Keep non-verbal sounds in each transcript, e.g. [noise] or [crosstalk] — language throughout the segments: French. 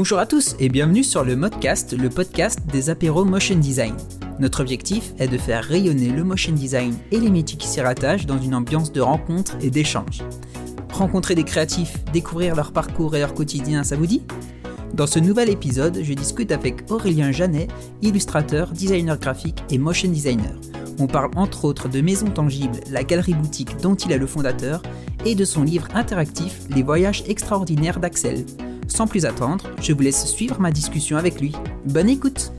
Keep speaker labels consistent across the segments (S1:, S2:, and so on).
S1: Bonjour à tous et bienvenue sur le Modcast, le podcast des apéros motion design. Notre objectif est de faire rayonner le motion design et les métiers qui s'y rattachent dans une ambiance de rencontre et d'échange. Rencontrer des créatifs, découvrir leur parcours et leur quotidien, ça vous dit? Dans ce nouvel épisode, je discute avec Aurélien Janet, illustrateur, designer graphique et motion designer. On parle entre autres de Maison Tangible, la galerie boutique dont il est le fondateur, et de son livre interactif Les voyages extraordinaires d'Axel. Sans plus attendre, je vous laisse suivre ma discussion avec lui. Bonne écoute.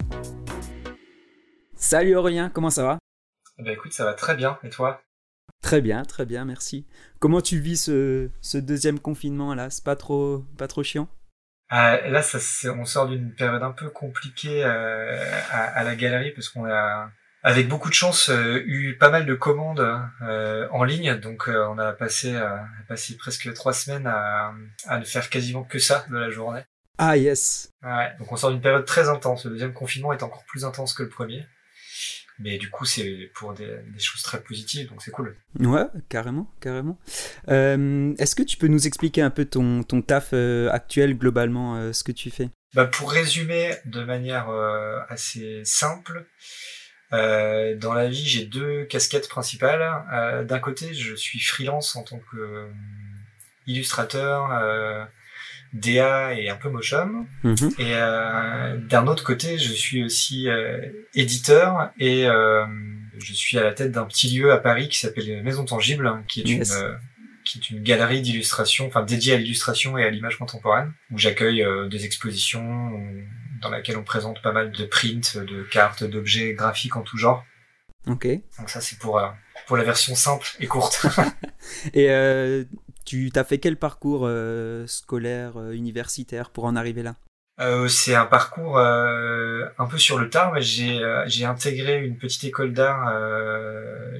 S1: Salut Aurélien, comment ça va?
S2: Bah écoute, ça va très bien, et toi?
S1: Très bien, très bien, merci. Comment tu vis ce, deuxième confinement là? C'est pas trop, pas trop chiant?
S2: Euh, Là, ça, on sort d'une période un peu compliquée euh, à, à, la galerie parce qu'on a avec beaucoup de chance, euh, eu pas mal de commandes euh, en ligne, donc euh, on a passé, passé presque trois semaines à, à ne faire quasiment que ça de la journée.
S1: Ah yes.
S2: Ouais, donc on sort d'une période très intense. Le deuxième confinement est encore plus intense que le premier. Mais du coup, c'est pour des, des, choses très positives, donc c'est cool.
S1: Ouais, carrément, carrément. Euh, Est-ce que tu peux nous expliquer un peu ton, ton taf actuel, globalement, ce que tu fais?
S2: Bah, Pour résumer de manière assez simple, euh, dans la vie, j'ai deux casquettes principales. Euh, D'un côté, je suis freelance en tant que euh, illustrateur, euh, DA et un peu motion. Mhm. Et euh, d'un autre côté, je suis aussi éditeur et je suis à la tête d'un petit lieu à Paris qui s'appelle Maison Tangible, qui est une qui est une galerie d'illustration, enfin dédiée à l'illustration et à l'image contemporaine, où j'accueille des expositions, dans laquelle on présente pas mal de prints, de cartes, d'objets graphiques en tout genre.
S1: Ok.
S2: Donc ça c'est pour, euh, pour la version simple et courte. [laughs] [laughs]
S1: et euh, tu t'as fait quel parcours euh, scolaire, universitaire pour en arriver là?
S2: C'est un parcours un peu sur le tard, j'ai j'ai intégré une petite école d'art,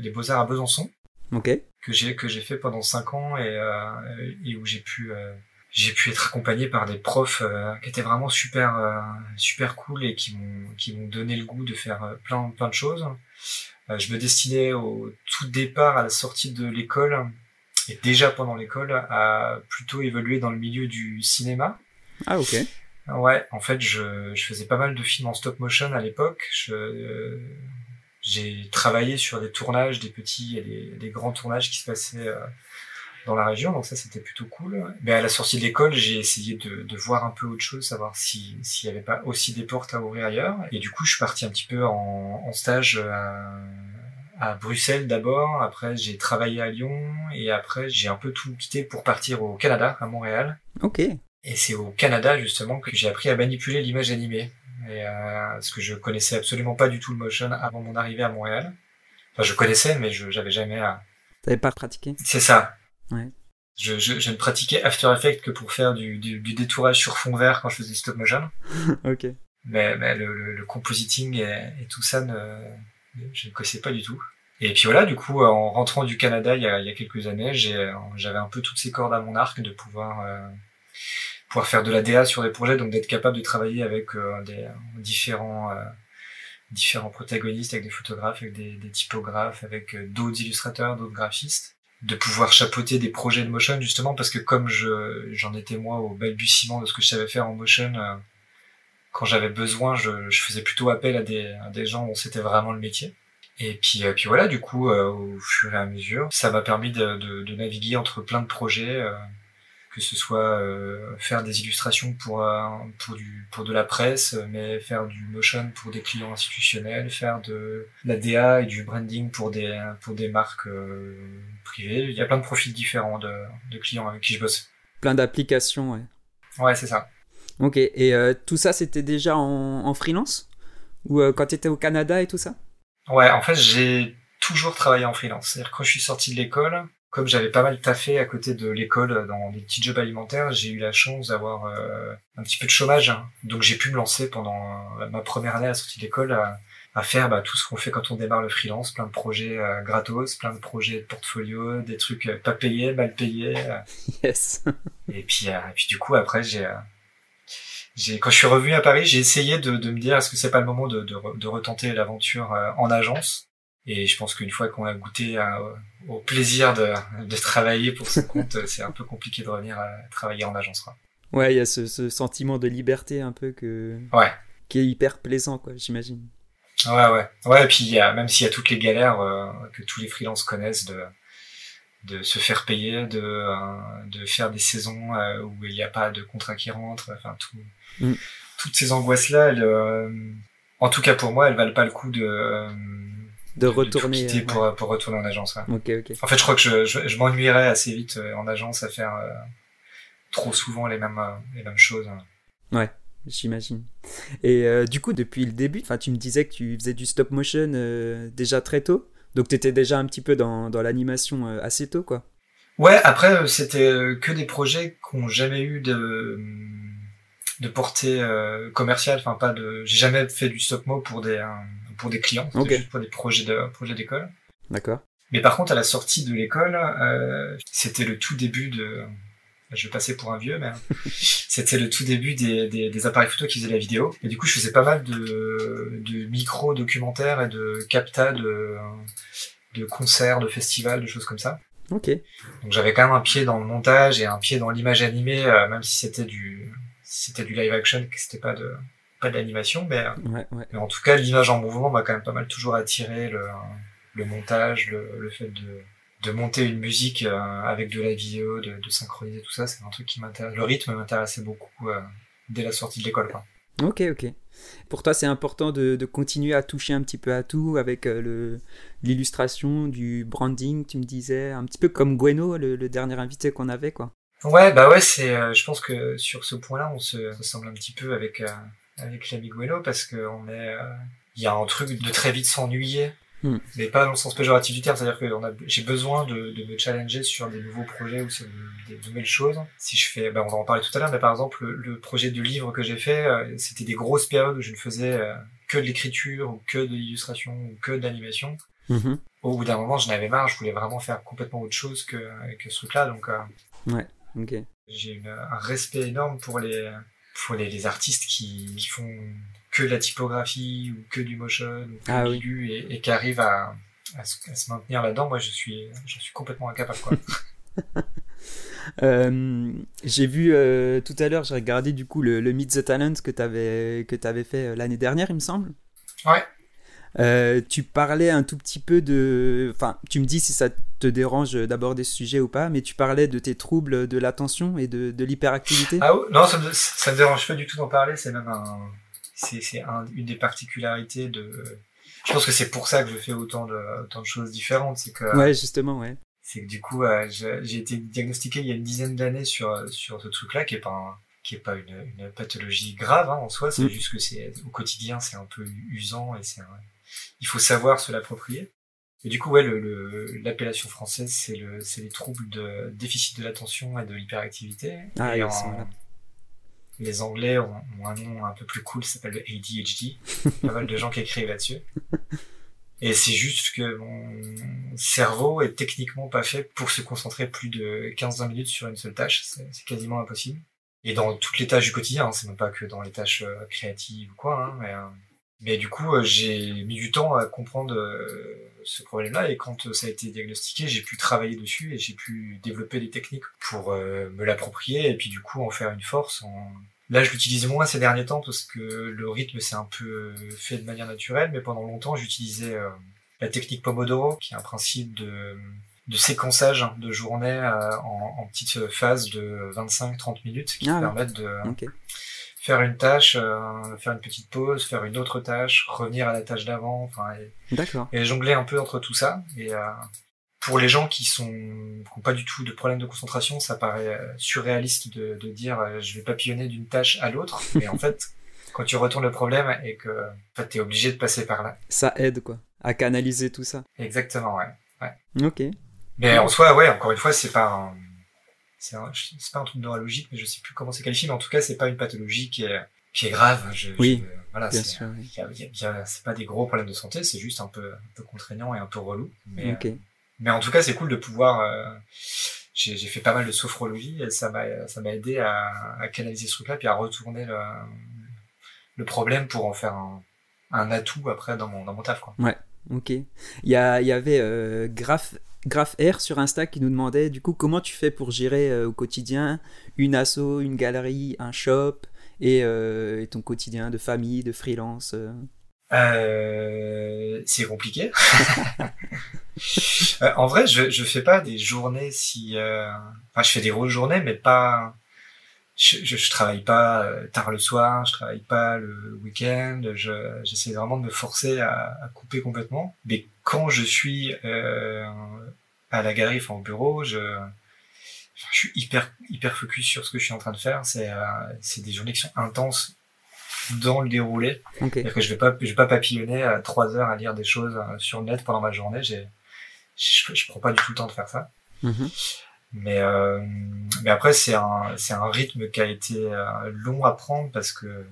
S2: les Beaux Arts à Besançon,
S1: ok,
S2: que j'ai que j'ai fait pendant cinq ans et, et où j'ai pu j'ai pu être accompagné par des profs euh, qui étaient vraiment super euh, super cool et qui m'ont qui m'ont donné le goût de faire euh, plein plein de choses. je me destinais au tout départ à la sortie de l'école et déjà pendant l'école à plutôt évoluer dans le milieu du cinéma.
S1: Ah ok.
S2: Ouais, en fait, je, je faisais pas mal de films en stop motion à l'époque. j'ai travaillé sur des tournages, des petits et des, des grands tournages qui se passaient dans la région, donc ça c'était plutôt cool. Mais à la sortie de l'école, j'ai essayé de, de, voir un peu autre chose, savoir s'il n'y avait pas aussi des portes à ouvrir ailleurs. Et du coup, je suis parti un petit peu en, en stage à, à Bruxelles d'abord, après j'ai travaillé à Lyon, et après j'ai un peu tout quitté pour partir au Canada, à Montréal.
S1: Ok.
S2: Et c'est au Canada justement que j'ai appris à manipuler l'image animée. Et, euh, parce que je connaissais absolument pas du tout le motion avant mon arrivée à Montréal. Enfin, je connaissais, mais je j'avais jamais. À...
S1: T'avais pas pratiqué?
S2: C'est ça.
S1: Ouais.
S2: Je, je, je, ne pratiquais After Effects que pour faire du, du, du détourage sur fond vert quand je faisais stop motion. [laughs]
S1: ok.
S2: Mais, mais le, le, le, compositing et, et, tout ça, ne, je ne connaissais pas du tout. Et puis voilà, du coup, en rentrant du Canada il y a, il y a quelques années, j'avais un peu toutes ces cordes à mon arc de pouvoir euh, pouvoir faire de la DA sur des projets, donc d'être capable de travailler avec euh, des différents euh, différents protagonistes, avec des photographes, avec des, des typographes, avec euh, d'autres illustrateurs, d'autres graphistes de pouvoir chapeauter des projets de motion justement parce que comme je j'en étais moi au balbutiement de ce que je savais faire en motion euh, quand j'avais besoin je, je, faisais plutôt appel à des, des gens dont c'était vraiment le métier. Et puis euh, puis voilà du coup euh, au fur et à mesure ça m'a permis de, de, de, naviguer entre plein de projets que ce soit euh, faire des illustrations pour pour du pour de la presse mais faire du motion pour des clients institutionnels faire de la DA et du branding pour des pour des marques euh, privées. Il y a plein de profils différents de, de clients avec qui je bosse.
S1: Plein d'applications ouais.
S2: Ouais c'est ça.
S1: Ok et euh, tout ça c'était déjà en, en freelance? Ou quand tu étais au Canada et tout ça?
S2: Ouais en fait j'ai toujours travaillé en freelance. C'est à dire quand je suis sorti de l'école comme j'avais pas mal taffé à côté de l'école dans des petits jobs alimentaires, j'ai eu la chance d'avoir euh, un petit peu de chômage. Hein. Donc j'ai pu me lancer pendant euh, ma première année à la sortie de l'école à, à, faire bah, tout ce qu'on fait quand on démarre le freelance, plein de projets euh, gratos, plein de projets de portfolio, des trucs pas payés, mal payés. [laughs]
S1: Yes.
S2: et puis, et puis du coup après j'ai j'ai quand je suis revenu à Paris, j'ai essayé de, de, me dire est-ce que c'est pas le moment de, de, de retenter l'aventure en agence? Et je pense qu'une fois qu'on a goûté au plaisir de, de, travailler pour son compte, [laughs] c'est un peu compliqué de revenir à travailler en agence. Quoi.
S1: Ouais, il y a ce, ce, sentiment de liberté un peu que.
S2: Ouais.
S1: Qui est hyper plaisant, quoi, j'imagine.
S2: Ouais, ouais. Ouais, et puis y a, même s'il y a toutes les galères euh, que tous les freelances connaissent de, de se faire payer, de, euh, de faire des saisons euh, où il n'y a pas de contrat qui rentre, enfin, tout, mm. toutes ces angoisses-là, en tout cas pour moi, elles valent pas le coup de.
S1: De retourner
S2: de pour, pour retourner en agence. Ouais.
S1: Ok, ok.
S2: En fait, je crois que je, je, je m'ennuierais assez vite en agence à faire trop souvent les mêmes, les mêmes choses.
S1: Ouais j'imagine. Et euh, du coup, depuis le début, tu me disais que tu faisais du stop motion euh, déjà très tôt. Donc tu étais déjà un petit peu dans, dans l'animation euh, assez tôt, quoi.
S2: Ouais, après, c'était que des projets qui n'ont jamais eu de, de portée commerciale. Enfin, pas de. J'ai jamais fait du stop mo pour des, pour des clients. Juste pour des projets de projets d'école.
S1: D'accord.
S2: Mais par contre, à la sortie de l'école, c'était le tout début de je vais passer pour un vieux, mais [laughs] c'était le tout début des, des, des, appareils photo qui faisaient la vidéo. Et du coup, je faisais pas mal de, de micro-documentaires et de capta de, de concerts, de festivals, de choses comme ça.
S1: Ok.
S2: Donc j'avais quand même un pied dans le montage et un pied dans l'image animée, euh, même si c'était du, si c'était du live action, que c'était pas de, pas de l'animation, mais,
S1: ouais, ouais.
S2: mais en tout cas, l'image en mouvement m'a quand même pas mal toujours attiré, le, le montage, le, le fait de, de monter une musique euh, avec de la vidéo, de, de, synchroniser tout ça, c'est un truc qui m'intéresse. Le rythme m'intéressait beaucoup euh, dès la sortie de l'école.
S1: Ok, ok. Pour toi, c'est important de, de, continuer à toucher un petit peu à tout avec euh, le l'illustration, du branding, tu me disais, un petit peu comme Gweno, le, le dernier invité qu'on avait, quoi.
S2: Ouais, bah ouais, c'est. je pense que sur ce point-là, on se ressemble un petit peu avec avec l'ami Gweno parce que on est. Il y a un truc de très vite s'ennuyer Hmm. Mais pas dans le sens péjoratif du terme, c'est-à-dire que j'ai besoin de, de, me challenger sur des nouveaux projets ou sur des, nouvelles choses. Si je fais, ben on va en parler tout à l'heure, mais par exemple, le, projet de livre que j'ai fait, euh, c'était des grosses périodes où je ne faisais euh, que de l'écriture ou que de l'illustration ou que de l'animation. Mm-hmm. Au bout d'un moment, je n'avais marre, je voulais vraiment faire complètement autre chose que, que ce truc-là, donc. Euh,
S1: ouais, ok.
S2: J'ai un respect énorme pour les, pour les, les artistes qui, qui font que de la typographie ou que du motion ou que ah, du et, et qui arrive à, à, se, maintenir là-dedans, moi je suis, je suis complètement incapable. Quoi. [laughs] [laughs]
S1: euh, j'ai vu euh, tout à l'heure, j'ai regardé du coup le, le Meet the Talent que tu avais, que avais fait euh, l'année dernière, il me semble.
S2: Ouais.
S1: Euh, tu parlais un tout petit peu de. Enfin, tu me dis si ça te dérange d'aborder ce sujet ou pas, mais tu parlais de tes troubles de l'attention et de, de l'hyperactivité.
S2: Ah non, ça me, ça me dérange pas du tout d'en parler, c'est même un c'est un, une des particularités de. Je pense que c'est pour ça que je fais autant de, autant de choses différentes. C'est que.
S1: Ouais, justement, ouais.
S2: C'est que du coup, euh, j'ai été diagnostiqué il y a une dizaine d'années sur sur ce truc-là, qui est pas qui est pas une, une pathologie grave hein, en soi. C'est mm. juste que c'est au quotidien, c'est un peu usant et c'est. Il faut savoir se l'approprier. Et du coup, ouais, l'appellation le, française, c'est le, les troubles de déficit de l'attention et de l'hyperactivité.
S1: Ah,
S2: et
S1: en,
S2: les Anglais ont, un nom un peu plus cool, ça s'appelle le ADHD. [laughs] pas mal de gens qui écrivent là-dessus. Et c'est juste que mon cerveau est techniquement pas fait pour se concentrer plus de 15-20 minutes sur une seule tâche. C'est quasiment impossible. Et dans toutes les tâches du quotidien, hein, c'est même pas que dans les tâches euh, créatives ou quoi, hein, mais, euh, mais du coup, euh, j'ai mis du temps à comprendre ce problème-là. Et quand ça a été diagnostiqué, j'ai pu travailler dessus et j'ai pu développer des techniques pour me l'approprier et puis du coup en faire une force en, Là, je l'utilise moins ces derniers temps parce que le rythme s'est un peu fait de manière naturelle, mais pendant longtemps, j'utilisais euh, la technique Pomodoro, qui est un principe de, de séquençage de journée euh, en, en, petites phases de 25-30 minutes qui ah permettent de faire une tâche, euh, faire une petite pause, faire une autre tâche, revenir à la tâche d'avant, enfin, et, et, jongler un peu entre tout ça. Et pour les gens qui sont qui ont pas du tout de problème de concentration, ça paraît euh, surréaliste de, de dire euh, je vais papillonner d'une tâche à l'autre, [laughs] mais en fait, quand tu retournes le problème et que en fait, tu es obligé de passer par là.
S1: Ça aide quoi, à canaliser tout ça.
S2: Exactement, ouais.
S1: ouais. Ok.
S2: Mais en soi, ouais, encore une fois, c'est pas un c'est pas un truc neurologique, mais je sais plus comment c'est qualifié, mais en tout cas, c'est pas une pathologie qui est qui est grave. Je,
S1: oui.
S2: voilà, c'est pas des gros problèmes de santé, c'est juste un peu un peu contraignant et un peu relou. Mais,
S1: ok.
S2: Mais en tout cas, c'est cool de pouvoir. Euh, j'ai fait pas mal de sophrologie et ça m'a ça m'a aidé à, à, canaliser ce truc-là puis à retourner le, le problème pour en faire un, un atout après dans mon dans mon taf quoi.
S1: Ouais. Ok. Il y, a, il y avait euh, Graph Graph R sur Insta qui nous demandait du coup comment tu fais pour gérer au quotidien une asso, une galerie, un shop et, et, ton quotidien de famille, de freelance.
S2: Euh, c'est compliqué. [laughs] Euh, en vrai, je je fais pas des journées si. Euh... Enfin, je fais des grosses journées, mais pas. Je, je, je, travaille pas euh, tard le soir, je travaille pas le week-end. Je j'essaie vraiment de me forcer à, à, couper complètement. Mais quand je suis euh, à la galerie, enfin au bureau, je je suis hyper hyper focus sur ce que je suis en train de faire. C'est c'est des journées qui sont intenses dans le déroulé. Okay. que je vais pas, je vais pas papillonner à trois heures à lire des choses euh, sur le net pendant ma journée. J'ai, je, je, prends pas du tout le temps de faire ça. Mm-hmm. Mais, euh, mais après, c'est un, c'est un rythme qui a été euh, long à prendre parce que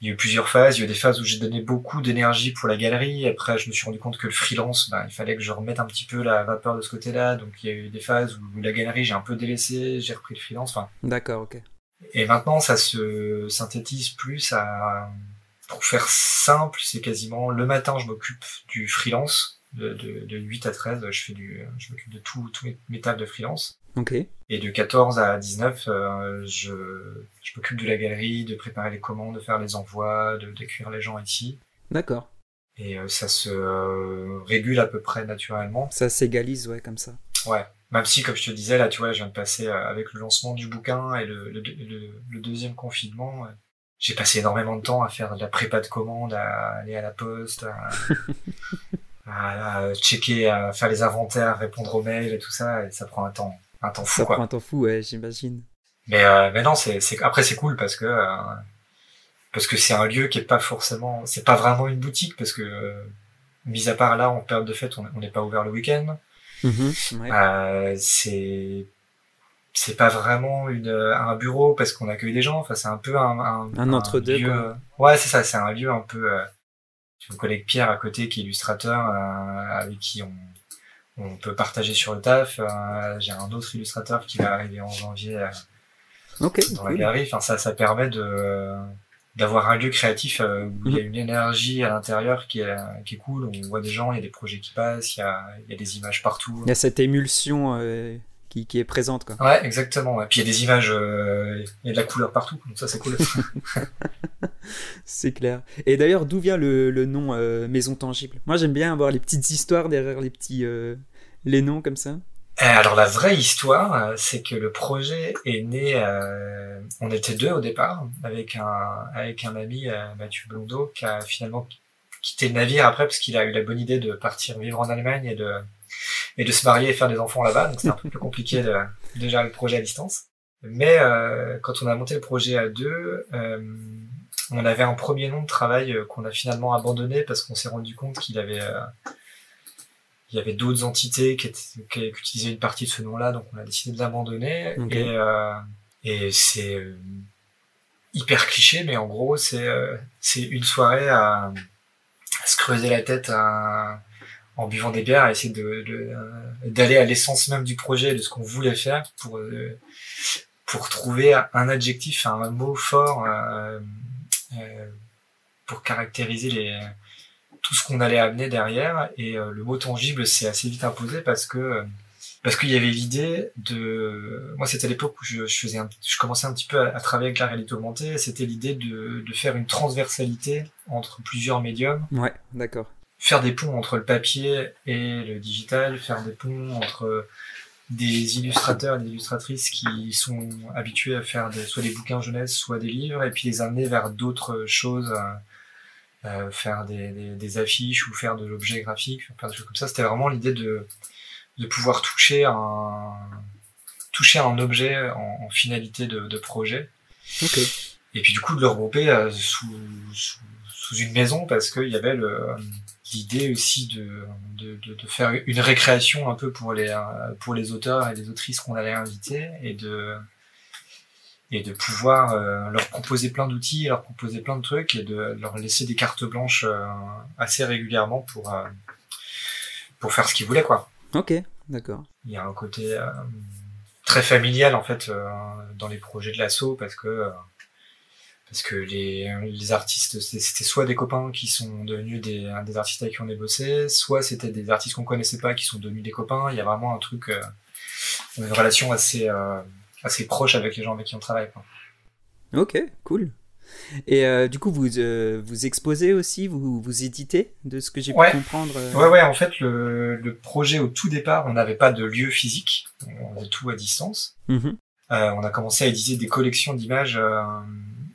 S2: il y a eu plusieurs phases. Il y a eu des phases où j'ai donné beaucoup d'énergie pour la galerie. Après, je me suis rendu compte que le freelance, ben, il fallait que je remette un petit peu la vapeur de ce côté-là. Donc, il y a eu des phases où la galerie, j'ai un peu délaissé, j'ai repris le freelance. Enfin,
S1: D'accord, ok.
S2: Et maintenant, ça se synthétise plus à, pour faire simple, c'est quasiment le matin, je m'occupe du freelance. De, de, de, 8 à 13, je fais du, je m'occupe de tous tout mes, mes tâches de freelance. Et de 14 à 19, euh, je, je m'occupe de la galerie, de préparer les commandes, de faire les envois, de d'accueillir les gens ici.
S1: D'accord.
S2: Et euh, ça se euh, régule à peu près naturellement.
S1: Ça s'égalise, ouais, comme ça.
S2: Ouais. Même si, comme je te disais, là, tu vois, je viens de passer euh, avec le lancement du bouquin et le, le, le, deuxième confinement, j'ai passé énormément de temps à faire de la prépa de commande, à aller à la poste, à, [laughs] à, checker, à faire les inventaires, répondre aux mails et tout ça, et ça prend un temps, un temps fou.
S1: Ça
S2: quoi.
S1: prend un temps fou, ouais, j'imagine.
S2: Mais, euh, mais non, c'est, c'est, après c'est cool parce que euh, parce que c'est un lieu qui est pas forcément, c'est pas vraiment une boutique parce que euh, mis à part là en période de fête, on n'est pas ouvert le week-end.
S1: Mmh, ouais.
S2: euh, c'est c'est pas vraiment une un bureau parce qu'on accueille des gens enfin c'est un peu un un,
S1: un entre deux
S2: lieu,
S1: quoi.
S2: ouais c'est ça c'est un lieu un peu euh, j'ai mon collègue Pierre à côté qui est illustrateur euh, avec qui on on peut partager sur le taf euh, j'ai un autre illustrateur qui va arriver en janvier euh,
S1: okay,
S2: dans
S1: cool.
S2: la galerie enfin ça ça permet de d'avoir un lieu créatif euh, où il y a une énergie à l'intérieur qui est, qui est cool, on voit des gens, il y a des projets qui passent, il y a, il y a des images partout.
S1: Il y a cette émulsion euh, qui, qui est présente. Quoi.
S2: Ouais, exactement. Et puis il y a des images, euh, il y a de la couleur partout, donc ça c'est cool. [laughs]
S1: c'est clair. Et d'ailleurs, d'où vient le, le nom euh, Maison Tangible? Moi j'aime bien avoir les petites histoires derrière les petits euh, les noms comme ça.
S2: Alors la vraie histoire, c'est que le projet est né. Euh, on était deux au départ, avec un avec un ami Mathieu Blondeau qui a finalement quitté le navire après parce qu'il a eu la bonne idée de partir vivre en Allemagne et de et de se marier et faire des enfants là-bas. Donc c'est un [laughs] peu plus compliqué de, de gérer le projet à distance. Mais euh, quand on a monté le projet à deux, euh, on avait un premier nom de travail qu'on a finalement abandonné parce qu'on s'est rendu compte qu'il avait il y avait d'autres entités qui, étaient, qui, utilisaient une partie de ce nom-là, donc on a décidé de l'abandonner.
S1: Okay.
S2: Et, euh, et c'est euh, hyper cliché, mais en gros, c'est euh, c'est une soirée à, à, se creuser la tête à, en buvant des bières, à essayer de d'aller à l'essence même du projet, de ce qu'on voulait faire, pour euh, pour trouver un adjectif, un mot fort euh, pour caractériser les tout ce qu'on allait amener derrière. Et euh, le mot tangible s'est assez vite imposé parce que parce qu'il y avait l'idée de moi c'était l'époque où je, je, faisais un, je commençais un petit peu à, à travailler avec la réalité augmentée. C'était l'idée de, de faire une transversalité entre plusieurs médiums.
S1: Ouais d'accord
S2: faire des ponts entre le papier et le digital faire des ponts entre des illustrateurs et des illustratrices qui sont habitués à faire des, soit des bouquins jeunesse soit des livres et puis les amener vers d'autres choses euh, euh, faire des, des, des, affiches ou faire de l'objet graphique, faire des choses comme ça. C'était vraiment l'idée de, de pouvoir toucher un, toucher un objet en, en finalité de, de projet.
S1: Okay.
S2: Et puis du coup de le regrouper euh, sous, sous, sous, une maison parce qu'il y avait le, l'idée aussi de, de, de, de, faire une récréation un peu pour les, pour les auteurs et les autrices qu'on allait inviter et de, et de pouvoir euh, leur proposer plein d'outils, leur proposer plein de trucs et de leur laisser des cartes blanches euh, assez régulièrement pour euh, pour faire ce qu'ils voulaient quoi.
S1: Ok, d'accord.
S2: Il y a un côté très familial en fait dans les projets de l'assaut parce que parce que les, les artistes, c'était soit des copains qui sont devenus des, des artistes avec qui on a bossé, soit c'était des artistes qu'on connaissait pas qui sont devenus des copains. Il y a vraiment un truc, euh, une relation assez, euh, assez proche avec les gens avec qui on travaille. Quoi.
S1: Ok, cool. Et euh, du coup, vous euh, vous exposez aussi, vous vous éditez, de ce que j'ai pu comprendre.
S2: Ouais, ouais. En fait, le, le projet au tout départ, on n'avait pas de lieu physique, on faisait tout à distance. Mm-hmm. on a commencé à éditer des collections d'images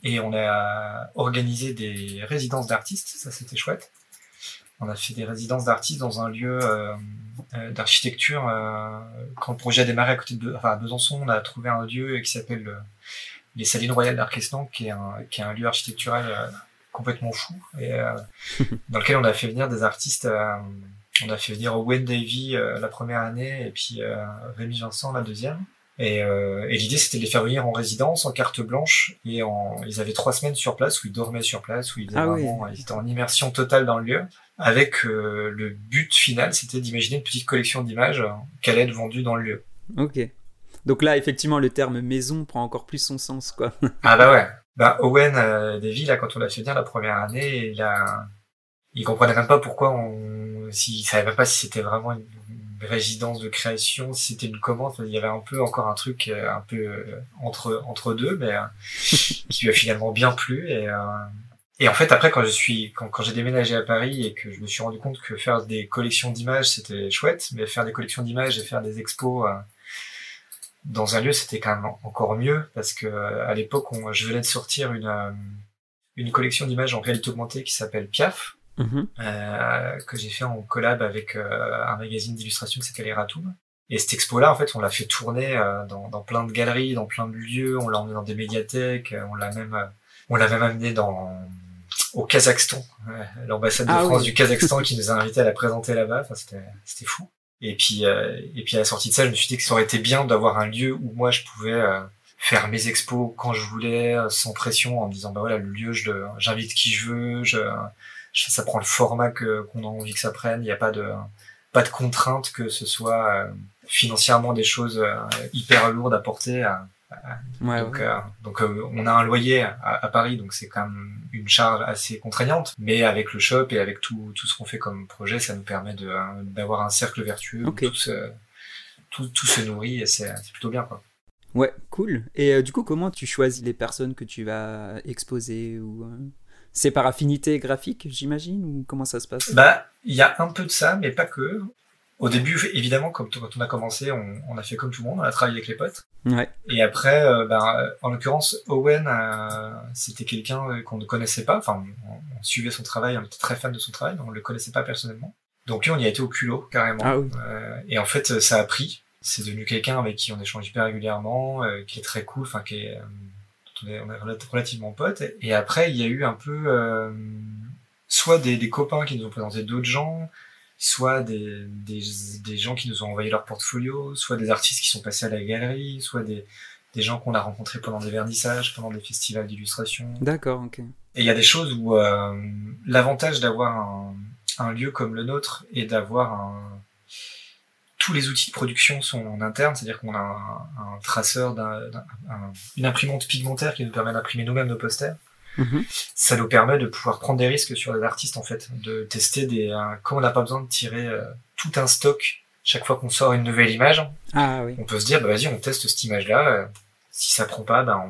S2: et on a organisé des résidences d'artistes. Ça, c'était chouette. On a fait des résidences d'artistes dans un lieu d'architecture. quand le projet a démarré à côté de, enfin, à Besançon, on a trouvé un lieu qui s'appelle les Salines Royales d'Arquestan, qui est un, qui est un lieu architectural euh, complètement fou, et euh, [laughs] dans lequel on a fait venir des artistes. Euh, on a fait venir Owen Davy la première année, et puis Rémi Vincent la deuxième. Et, et l'idée, c'était de les faire venir en résidence, en carte blanche, et en, ils avaient trois semaines sur place où ils dormaient sur place, où ils, ah vraiment, ils étaient en immersion totale dans le lieu, avec le but final, c'était d'imaginer une petite collection d'images qui allait être vendue dans le lieu.
S1: Ok. Donc là, effectivement, le terme maison prend encore plus son sens, quoi. [laughs]
S2: ah bah ouais. Bah Owen euh, Davy, là, quand on l'a fait venir la première année, il a, il comprenait même pas pourquoi on, s'il savait même pas si c'était vraiment une, résidence de création, c'était une commande. Il y avait un peu encore un truc euh, un peu euh, entre entre deux, mais [laughs] qui lui a finalement bien plu et en fait, après, quand je suis, quand, j'ai déménagé à Paris et que je me suis rendu compte que faire des collections d'images, c'était chouette, mais faire des collections d'images et faire des expos dans un lieu, c'était quand même encore mieux parce que euh, à l'époque, je venais de sortir une euh, une collection d'images en réalité augmentée qui s'appelle Piaf, mhm. euh, que j'ai fait en collab avec euh, un magazine d'illustration qui s'appelle Eratoum. Et cette expo-là, en fait, on l'a fait tourner dans, dans, plein de galeries, dans plein de lieux. On l'a emmené dans des médiathèques. On l'a même, on l'a même amené dans au Kazakhstan, l'ambassade de ah France du Kazakhstan qui nous a invités à la présenter là-bas. Enfin, c'était, c'était fou. Et puis, euh, et puis à la sortie de ça, je me suis dit que ça aurait été bien d'avoir un lieu où moi je pouvais euh, faire mes expos quand je voulais, euh, sans pression, en me disant bah voilà le lieu, je j'invite qui je veux, je, ça prend le format que qu'on a envie que ça prenne. Il n'y a pas de pas de contrainte que ce soit financièrement des choses hyper lourdes à porter. À, donc, euh, donc euh, on a un loyer à, Paris, donc c'est quand même une charge assez contraignante. Mais avec le shop et avec tout, tout ce qu'on fait comme projet, ça nous permet de d'avoir un cercle vertueux où tout, se, tout, tout se nourrit et c'est plutôt bien quoi.
S1: Ouais, cool. Et euh, du coup, comment tu choisis les personnes que tu vas exposer ou c'est par affinité graphique, j'imagine, ou comment ça se passe?
S2: Bah, il y a un peu de ça, mais pas que. Au début, évidemment, quand on a commencé, on, on, a fait comme tout le monde, on a travaillé avec les potes.
S1: Ouais.
S2: Et après, euh, ben, en l'occurrence, Owen, euh, c'était quelqu'un euh, qu'on ne connaissait pas. Enfin, on, suivait son travail, on était très fan de son travail, mais on le connaissait pas personnellement. Donc lui, on y a été au culot carrément.
S1: Ah, oui.
S2: et en fait, ça a pris. C'est devenu quelqu'un avec qui on échange hyper régulièrement, qui est très cool, enfin qui est, on est, on est relativement potes. Et après, il y a eu un peu soit des, des copains qui nous ont présenté d'autres gens soit des, des, des, gens qui nous ont envoyé leur portfolio, soit des artistes qui sont passés à la galerie, soit des, des gens qu'on a rencontrés pendant des vernissages, pendant des festivals d'illustration.
S1: D'accord, ok.
S2: Et il y a des choses où euh, l'avantage d'avoir un, un, lieu comme le nôtre et d'avoir un... tous les outils de production sont en interne, c'est-à-dire qu'on a un, un traceur, une imprimante pigmentaire qui nous permet d'imprimer nous-mêmes nos posters. Mhm. Ça nous permet de pouvoir prendre des risques sur les artistes en fait, de tester des. Euh, comme on n'a pas besoin de tirer euh, tout un stock chaque fois qu'on sort une nouvelle image,
S1: ah, oui.
S2: on peut se dire bah vas-y on teste cette image-là. Euh, si ça prend pas, ben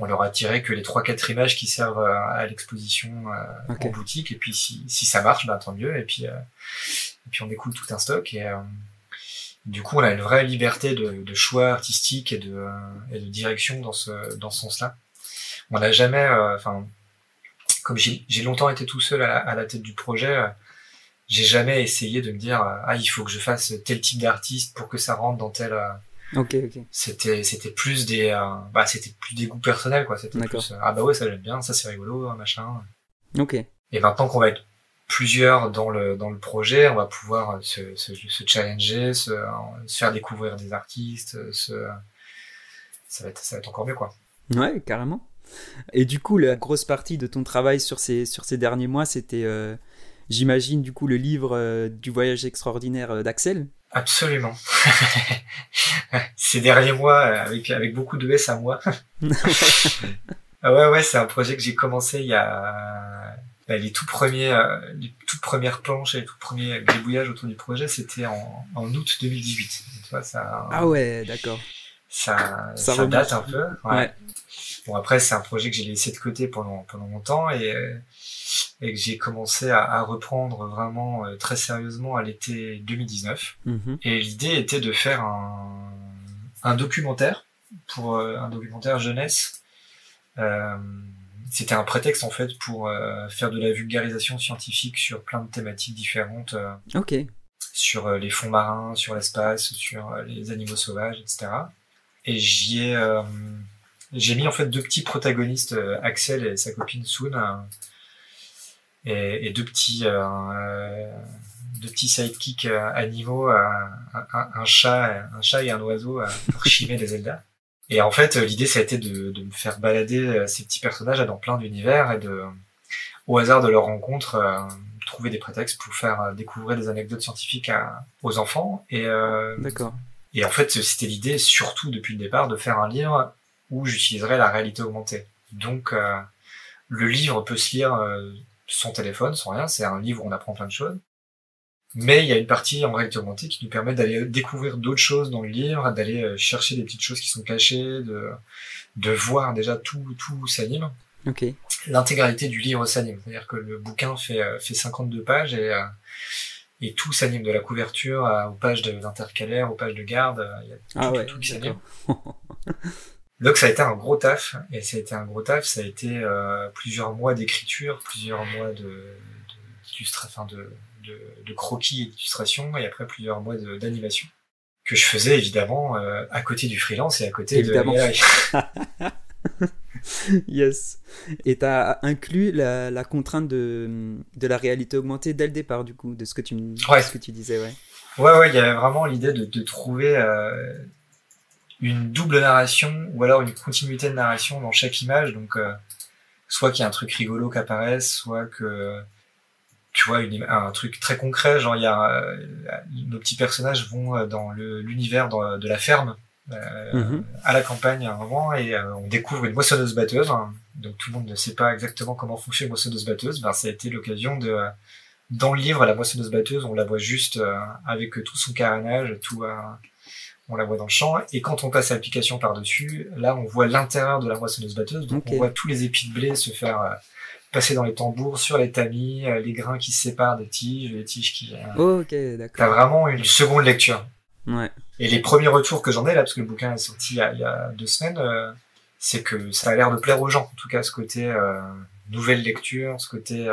S2: on, on leur a tiré que les trois quatre images qui servent à l'exposition en boutique et puis si, si ça marche, ben tant mieux et puis et puis on écoule tout un stock et du coup on a une vraie liberté de, de choix artistique et de, et de direction dans ce dans ce sens-là on n'a jamais, euh, enfin, comme j'ai longtemps été tout seul à la, tête du projet, euh, j'ai jamais essayé de me dire euh, ah il faut que je fasse tel type d'artiste pour que ça rentre dans tel.
S1: Ok ok.
S2: C'était c'était plus des bah c'était plus des goûts personnels quoi. C'était plus ah bah ouais ça j'aime bien, ça c'est rigolo machin.
S1: Ok.
S2: Et maintenant qu'on va être plusieurs dans le dans le projet, on va pouvoir se, se, se challenger, se, se, faire découvrir des artistes, se, ça va être ça va être encore mieux quoi.
S1: Ouais carrément. Et du coup, la grosse partie de ton travail sur ces, sur ces derniers mois, c'était, euh, j'imagine, du coup, le livre euh, du voyage extraordinaire euh, d'Axel?
S2: Absolument. [laughs] ces derniers mois, avec, avec beaucoup de S à moi. [laughs] Ah ouais, ouais, c'est un projet que j'ai commencé il y a les tout premiers, euh, les toutes premières planches et les tout premiers gribouillages autour du projet, c'était en, en août 2018. Tu vois, ça.
S1: Ah ouais, d'accord.
S2: Ça, ça, date un peu. Ouais. Bon après, c'est un projet que j'ai laissé de côté pendant pendant longtemps et euh, et que j'ai commencé à, à, reprendre vraiment euh, très sérieusement à l'été 2019. Mm-hmm. Et l'idée était de faire un un documentaire pour un documentaire jeunesse. Euh, c'était un prétexte en fait pour euh, faire de la vulgarisation scientifique sur plein de thématiques différentes. Euh,
S1: ok.
S2: Sur euh, les fonds marins, sur l'espace, sur les animaux sauvages, etc. Et j'y ai, j'ai mis en fait deux petits protagonistes, Axel et sa copine Soon, et, et, deux petits, deux petits sidekicks animaux, un, un, chat, un chat et un oiseau, Archimède des Zelda. Et en fait, l'idée, ça a été de, de, me faire balader euh, ces petits personnages dans plein d'univers et de, au hasard de leur rencontre, euh, trouver des prétextes pour faire euh, découvrir des anecdotes scientifiques à, aux enfants. Et,
S1: D'accord.
S2: Et en fait, c'était l'idée, surtout depuis le départ, de faire un livre où j'utiliserais la réalité augmentée. Donc, le livre peut se lire sans téléphone, sans rien. C'est un livre où on apprend plein de choses. Mais il y a une partie en réalité augmentée qui nous permet d'aller découvrir d'autres choses dans le livre, d'aller euh, chercher des petites choses qui sont cachées, de, de voir déjà tout, tout s'anime.
S1: Ok.
S2: L'intégralité du livre s'anime. C'est-à-dire que le bouquin fait, euh, fait 52 pages et, euh, et tout s'anime de la couverture aux pages d'intercalaire, aux pages de garde. Il y a
S1: ah
S2: tout, tout qui s'anime. [laughs] Donc ça a été un gros taf, et ça a été un gros taf, ça a été euh, plusieurs mois d'écriture, plusieurs mois de, de, enfin de, de, de croquis et d'illustrations et après plusieurs mois d'animation que je faisais évidemment euh, à côté du freelance et à côté
S1: évidemment. de [laughs] yes. Et tu as inclus la, la, contrainte de, de la réalité augmentée dès le départ, du coup, de ce que tu,
S2: ouais.
S1: ce que tu disais, ouais.
S2: Ouais, ouais, il y avait vraiment l'idée de, de, trouver euh, une double narration ou alors une continuité de narration dans chaque image. Donc, euh, soit qu'il y a un truc rigolo qui apparaisse, soit que tu vois une, un truc très concret genre il y a euh, nos petits personnages vont euh, dans l'univers de la ferme euh, mhm. à la campagne à un moment et euh, on découvre une moissonneuse batteuse hein. donc tout le monde ne sait pas exactement comment fonctionne une moissonneuse batteuse ben ça a été l'occasion de dans le livre la moissonneuse batteuse on la voit juste avec tout son carénage tout on la voit dans le champ et quand on passe l'application par dessus là on voit l'intérieur de la moissonneuse batteuse donc on voit tous les épis de blé se faire passer dans les tambours, sur les tamis, euh, les grains qui se séparent des tiges, les tiges qui...
S1: Euh, ok, d'accord.
S2: T'as vraiment une seconde lecture.
S1: Ouais.
S2: Et les premiers retours que j'en ai là, parce que le bouquin est sorti il y a, il y a deux semaines, euh, c'est que ça a l'air de plaire aux gens. En tout cas, ce côté euh, nouvelle lecture, ce côté...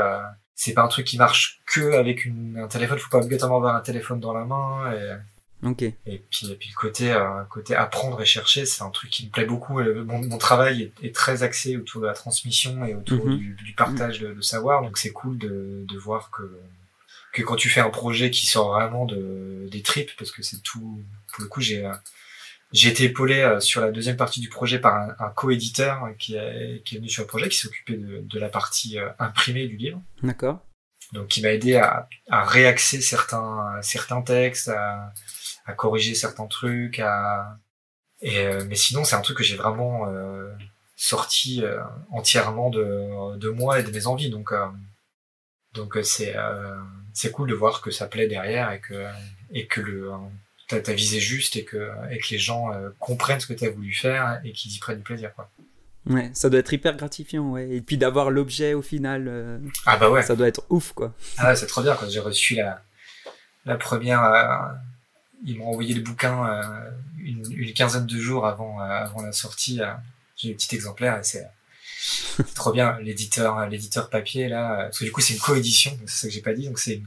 S2: c'est pas un truc qui marche que avec une, un téléphone. Faut pas obligatoirement avoir un téléphone dans la main. Et,
S1: Ok.
S2: Et puis, et puis le côté, euh, côté apprendre et chercher, c'est un truc qui me plaît beaucoup. Mon, mon travail est, est, très axé autour de la transmission et autour
S1: Mhm.
S2: du, du partage de, de savoir. Donc c'est cool de, de voir que que quand tu fais un projet qui sort vraiment de des tripes, parce que c'est tout. Pour le coup, j'ai euh, j'ai été épaulé euh, sur la deuxième partie du projet par un, un co-éditeur qui est, qui est venu sur le projet, qui s'occupait de, de la partie euh, imprimée du livre.
S1: D'accord.
S2: Donc qui m'a aidé à, à réaxer certains certains textes, à, corriger certains trucs, à euh, mais sinon c'est un truc que j'ai vraiment euh, sorti euh, entièrement de, de moi et de mes envies donc donc c'est c'est cool de voir que ça plaît derrière et que et que le t'as visé juste et que et que les gens comprennent ce que t'as voulu faire et qu'ils y prennent du plaisir.
S1: Ouais, ça doit être hyper gratifiant, ouais. Et puis d'avoir l'objet au final, euh,
S2: Ah bah ouais.
S1: ça doit être ouf, quoi.
S2: Ah ouais, c'est trop bien quand j'ai reçu la la première euh, ils m'ont envoyé le bouquin euh, une, une quinzaine de jours avant avant la sortie j'ai eu le petit exemplaire et c'est trop bien l'éditeur l'éditeur papier là parce que du coup c'est une coédition c'est ça que j'ai pas dit donc c'est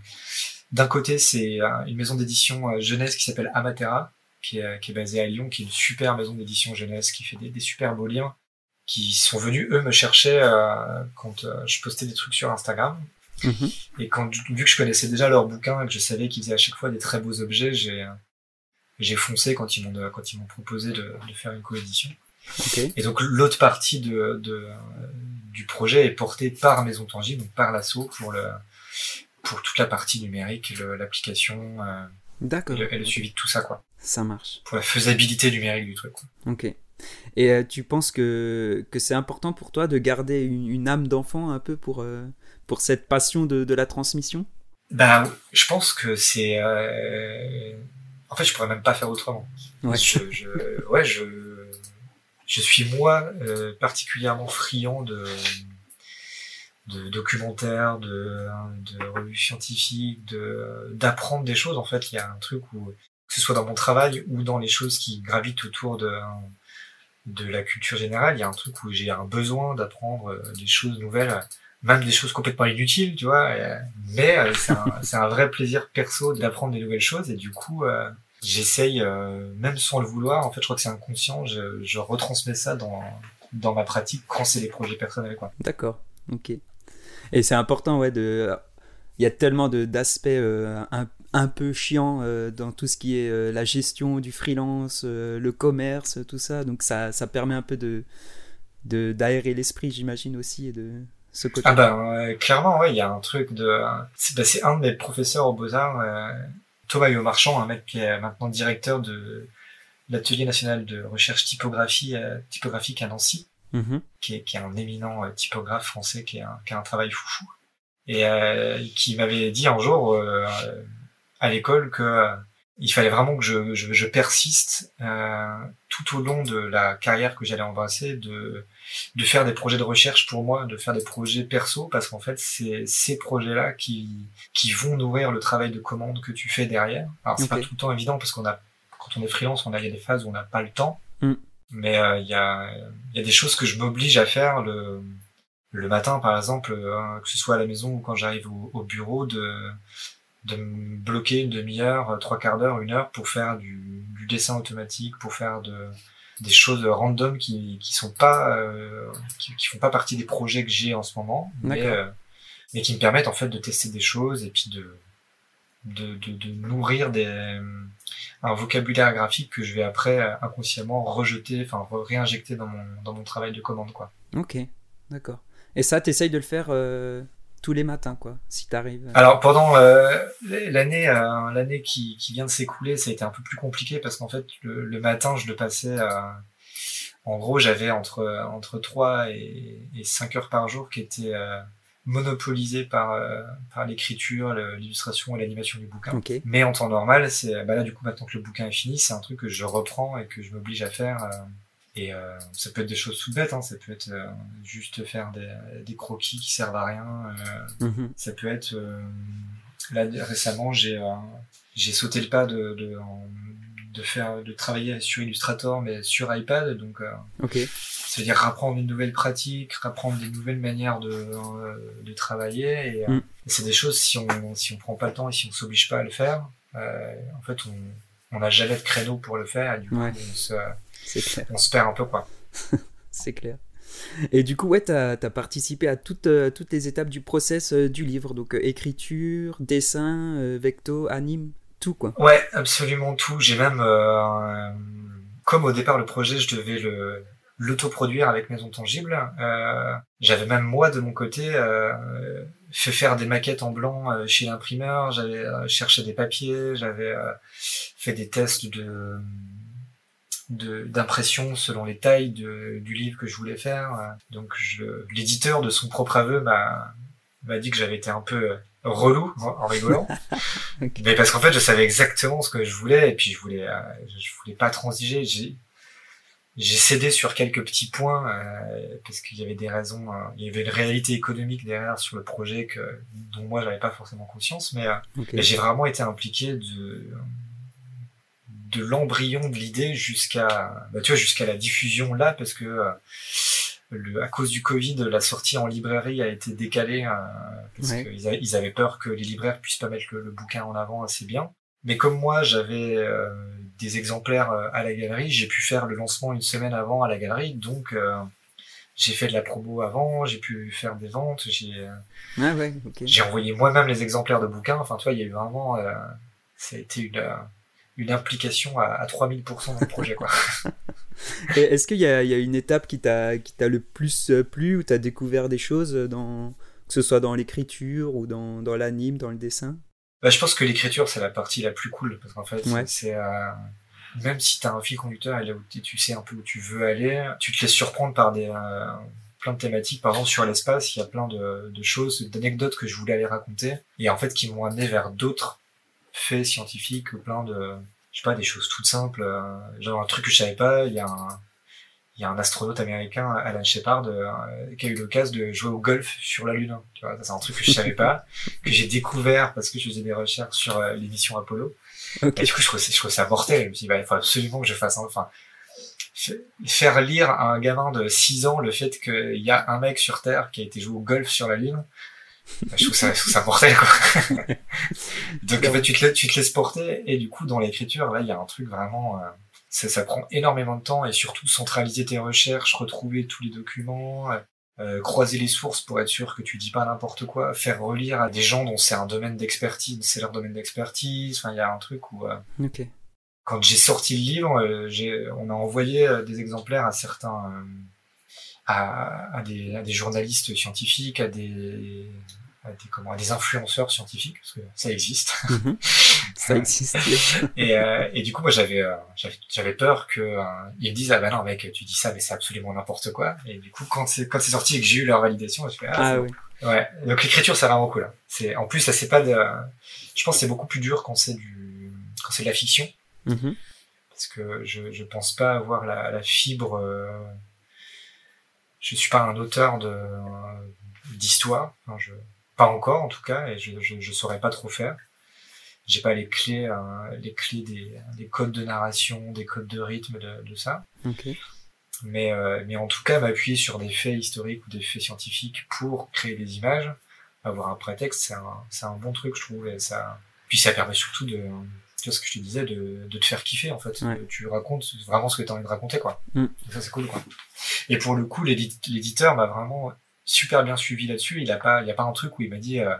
S2: d'un côté c'est une maison d'édition jeunesse qui s'appelle Amatera qui est, qui est basée à Lyon qui est une super maison d'édition jeunesse qui fait des, des super beaux livres qui sont venus eux me chercher euh, quand euh, je postais des trucs sur Instagram
S1: Mhm.
S2: et quand vu que je connaissais déjà leurs bouquins et que je savais qu'ils faisaient à chaque fois des très beaux objets, j'ai j'ai foncé quand ils m'ont quand ils m'ont proposé de, de faire une coédition.
S1: Ok.
S2: Et donc l'autre partie de, de du projet est portée par Maison Tangible, donc par l'assaut pour le pour toute la partie numérique, l'application euh, et,
S1: D'accord.
S2: le, et le suivi de tout ça quoi.
S1: Ça marche.
S2: Pour la faisabilité numérique du truc. Quoi.
S1: Ok. Et tu penses que, que c'est important pour toi de garder une, âme d'enfant un peu pour, pour cette passion de, de la transmission?
S2: Ben, je pense que c'est. En fait, je pourrais même pas faire autrement. Ouais. Je, je, ouais, je, je suis moi particulièrement friand de de documentaires, de, de revues scientifiques, de d'apprendre des choses. En fait, il y a un truc où que ce soit dans mon travail ou dans les choses qui gravitent autour de de la culture générale, il y a un truc où j'ai un besoin d'apprendre euh, des choses nouvelles, même des choses complètement inutiles, tu vois. Mais euh, [laughs] c'est un, vrai plaisir perso d'apprendre des nouvelles choses et du coup, euh, j'essaye, même sans le vouloir, en fait, je crois que c'est inconscient, je, je retransmets ça dans dans ma pratique quand c'est des projets personnels, quoi.
S1: D'accord. Ok. Et c'est important, ouais, de... Il y a tellement d'aspects euh, un, un, peu chiants euh, dans tout ce qui est euh, la gestion du freelance, le commerce, tout ça. Donc ça, ça permet un peu de d'aérer l'esprit, j'imagine aussi, et de ce côté.
S2: Ah ben, clairement, ouais, il y a un truc de... C'est ben, un de mes professeurs au Beaux-Arts, Thomas Marchand, un mec qui est maintenant directeur de l'atelier national de recherche typographie, typographique à Nancy. Mm-hmm. qui, est, qui, est, un éminent euh, typographe français qui, a un travail foufou et euh, qui m'avait dit un jour euh, à l'école que euh, il fallait vraiment que je, je, je persiste tout au long de la carrière que j'allais embrasser de de faire des projets de recherche pour moi, de faire des projets perso, parce qu'en fait, c'est ces projets-là qui, qui vont nourrir le travail de commande que tu fais derrière. Alors, c'est pas tout le temps évident, parce qu'on a, quand on est freelance, on a, il y a des phases où on n'a pas le temps. Mm. Mais euh, il y, a, y a des choses que je m'oblige à faire le, le matin, par exemple, euh, que ce soit à la maison ou quand j'arrive au, au, bureau, de, de me bloquer une demi-heure, trois quarts d'heure, une heure pour faire du, du, dessin automatique, pour faire de, des choses random qui qui sont pas euh, qui, qui, font pas partie des projets que j'ai en ce moment, mais euh, mais qui me permettent en fait de tester des choses et puis de de, de, de nourrir des un vocabulaire graphique que je vais après euh, inconsciemment rejeter, enfin réinjecter dans mon, dans mon travail de commande. Quoi.
S1: Ok, d'accord. Et ça, tu essayes de le faire euh, tous les matins, quoi, si tu arrives.
S2: Alors pendant euh, l'année l'année qui, qui vient de s'écouler, ça a été un peu plus compliqué parce qu'en fait, le, le, matin, je le passais... en gros, j'avais entre, entre 3 et, et 5 heures par jour qui étaient monopolisé par euh, par l'écriture, l'illustration et l'animation du bouquin. Mais en temps normal, c'est bah là du coup maintenant que le bouquin est fini, c'est un truc que je reprends et que je m'oblige à faire. Euh, et euh, ça peut être des choses toutes bêtes, hein, ça peut être juste faire des, des, croquis qui servent à rien. Mm-hmm. Ça peut être là récemment j'ai j'ai sauté le pas de, de, de faire de travailler sur Illustrator mais sur iPad donc
S1: okay.
S2: c'est-à-dire rapprendre une nouvelle pratique rapprendre des nouvelles manières de, euh, de travailler et, euh, mm. c'est des choses si on si on prend pas le temps et si on s'oblige pas à le faire euh, en fait on on n'a jamais de créneau pour le faire et du coup on se on se perd un peu quoi [laughs]
S1: c'est clair et du coup, ouais, tu as, participé à toutes, toutes les étapes du process du livre, donc écriture, dessin, vecto, anime, tout quoi.
S2: Ouais, absolument tout. J'ai même, euh, comme au départ le projet, je devais le l'autoproduire avec Maison Tangible. Euh, J'avais même moi de mon côté euh, fait faire des maquettes en blanc euh, chez l'imprimeur. J'avais euh, cherché des papiers. J'avais euh, fait des tests de d'impression selon les tailles de, du livre que je voulais faire. Donc l'éditeur de son propre aveu m'a m'a dit que j'avais été un peu relou en rigolant [laughs] mais parce qu'en fait je savais exactement ce que je voulais et puis je voulais je voulais pas transiger j'ai j'ai cédé sur quelques petits points euh, parce qu'il y avait des raisons euh, il y avait une réalité économique derrière sur le projet que dont moi j'avais pas forcément conscience mais, j'ai vraiment été impliqué de de l'embryon de l'idée jusqu'à bah, tu vois jusqu'à la diffusion là parce que à cause du Covid, la sortie en librairie a été décalée euh, parce qu'ils ils avaient peur que les libraires puissent pas mettre le, bouquin en avant assez bien. Mais comme moi, j'avais euh, des exemplaires euh, à la galerie, j'ai pu faire le lancement une semaine avant à la galerie, donc j'ai fait de la promo avant, j'ai pu faire des ventes, j'ai
S1: ah ouais,
S2: j'ai envoyé moi-même les exemplaires de bouquins. Enfin, toi, il y a eu vraiment, ça a été une une implication à, à 3000% dans le projet. quoi. [laughs] [laughs]
S1: Est-ce qu'il y, y a, une étape qui t'a le plus euh, plu, ou tu as découvert des choses, dans, que ce soit dans l'écriture ou dans, dans l'anime, dans le dessin?
S2: Bah, Je pense que l'écriture, c'est la partie la plus cool, parce qu'en fait, c'est... Euh, même si tu as un fil conducteur et là où tu sais un peu où tu veux aller, tu te laisses surprendre par des plein de thématiques. Par exemple, sur l'espace, il y a plein de, de choses, d'anecdotes que je voulais aller raconter et en fait qui m'ont amené vers d'autres faits scientifiques, plein de, je sais pas, des choses toutes simples. genre un truc que je savais pas, il y a un il y a un astronaute américain, Alan Shepard, euh, qui a eu l'occasion de jouer au golf sur la Lune. Tu vois, c'est un truc que je savais pas, [laughs] que j'ai découvert parce que je faisais des recherches sur euh, l'émission Apollo. Et du coup, je trouve, je trouve ça mortel. Je me suis dit, bah, il faut absolument que je fasse un, enfin, faire lire à un gamin de 6 ans le fait qu'il y a un mec sur Terre qui a été joué au golf sur la Lune. Bah, je trouve ça, je trouve ça mortel, quoi. [laughs] Donc, en fait, tu te, tu te laisses porter, et du coup, dans l'écriture, là, il y a un truc vraiment, euh, ça, ça prend énormément de temps et surtout centraliser tes recherches, retrouver tous les documents, euh, croiser les sources pour être sûr que tu dis pas n'importe quoi, faire relire à des gens dont c'est un domaine d'expertise, c'est leur domaine d'expertise. Enfin, il y a un truc où euh, quand j'ai sorti le livre, euh, on a envoyé euh, des exemplaires à certains, à, à, des, à des journalistes scientifiques, à des des, comment, des influenceurs scientifiques, parce que ça existe.
S1: Mhm. [laughs] ça existe.
S2: et, euh, et du coup, moi, j'avais, euh, j'avais, peur que euh, ils me disent ah ben non mec, tu dis ça, mais c'est absolument n'importe quoi. Et du coup, quand c'est quand c'est sorti et que j'ai eu leur validation, je fais ah,
S1: ah oui.
S2: Ouais. Donc l'écriture, c'est vraiment cool. Hein. C'est en plus, ça c'est pas de. Je pense que c'est beaucoup plus dur quand c'est du quand c'est de la fiction.
S1: Mhm.
S2: Parce que je je pense pas avoir la, la fibre. Euh... Je suis pas un auteur de d'histoire. Enfin, je pas encore en tout cas, et je, je, je saurais pas trop faire. J'ai pas les clés, euh, les clés des, des, codes de narration, des codes de rythme de, de ça.
S1: Okay.
S2: Mais, euh, mais en tout cas, m'appuyer sur des faits historiques ou des faits scientifiques pour créer des images, avoir un prétexte, c'est un, c'est un bon truc, je trouve. Et ça, puis ça permet surtout de, tu vois ce que je te disais, de, de te faire kiffer en fait.
S1: Ouais.
S2: Tu racontes vraiment ce que tu as envie de raconter, quoi.
S1: Mm.
S2: ça, c'est cool, quoi. Et pour le coup, l'éditeur m'a vraiment super bien suivi là-dessus. Il a pas, il y a pas un truc où il m'a dit euh,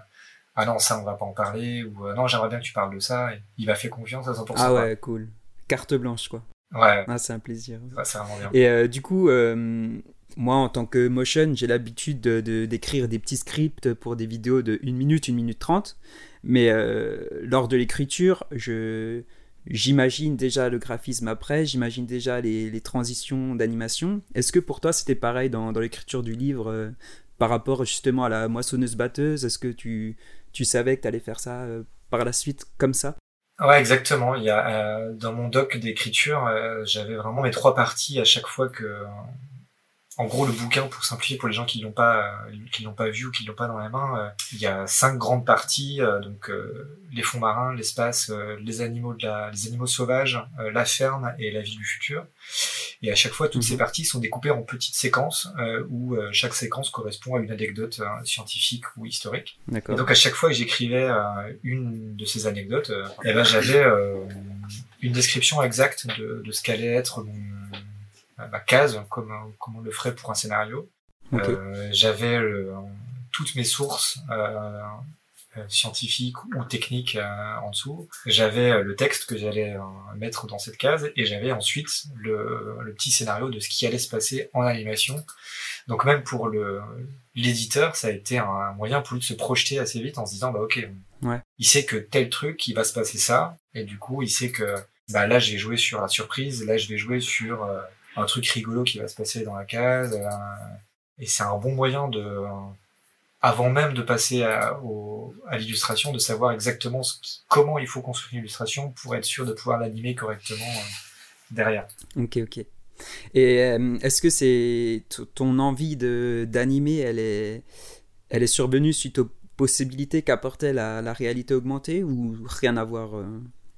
S2: ah non ça on va pas en parler ou euh, non j'aimerais bien que tu parles de ça. Et il m'a fait confiance à 100%.
S1: Ah ouais cool. Carte blanche quoi.
S2: Ouais.
S1: Ah c'est un plaisir.
S2: Ouais, c'est vraiment bien.
S1: Et euh, du coup euh, moi en tant que motion j'ai l'habitude de, de, d'écrire des petits scripts pour des vidéos de 1 minute, 1 minute 30. Mais lors de l'écriture je J'imagine déjà le graphisme après, j'imagine déjà les, les transitions d'animation. Est-ce que pour toi c'était pareil dans, dans l'écriture du livre euh, par rapport justement à la moissonneuse-batteuse Est-ce que tu, tu savais que tu allais faire ça euh, par la suite comme ça?
S2: Ouais, exactement. Il y a, euh, dans mon doc d'écriture, j'avais vraiment mes trois parties à chaque fois que en gros, le bouquin, pour simplifier pour les gens qui l'ont pas, euh, qui l'ont pas vu ou qui l'ont pas dans la main, euh, il y a cinq grandes parties, euh, donc les fonds marins, l'espace, les animaux de la, les animaux sauvages, la ferme et la vie du futur. Et à chaque fois, toutes ces
S1: Mhm.
S2: parties sont découpées en petites séquences où chaque séquence correspond à une anecdote scientifique ou historique. Et donc à chaque fois que j'écrivais une de ces anecdotes, eh ben j'avais une description exacte de, de ce qu'allait être mon ma case, comme, comme on le ferait pour un scénario. Euh, J'avais le- toutes mes sources euh, euh, scientifiques ou techniques euh, en dessous. J'avais euh, le texte que j'allais euh, mettre dans cette case et j'avais ensuite le, le petit scénario de ce qui allait se passer en animation. Donc même pour le l'éditeur, ça a été un moyen pour lui de se projeter assez vite en se disant bah ok,
S1: Ouais.
S2: il sait que tel truc, il va se passer ça, et du coup il sait que bah là j'ai joué sur la surprise, là je vais jouer sur euh, un truc rigolo qui va se passer dans la case, euh, et c'est un bon moyen de avant même de passer à, l'illustration, de savoir exactement comment il faut construire une illustration pour être sûr de pouvoir l'animer correctement euh, derrière.
S1: Ok, ok. Et euh, est-ce que c'est ton envie d'animer, elle est, elle est survenue suite aux possibilités qu'apportait la, réalité augmentée ou rien à voir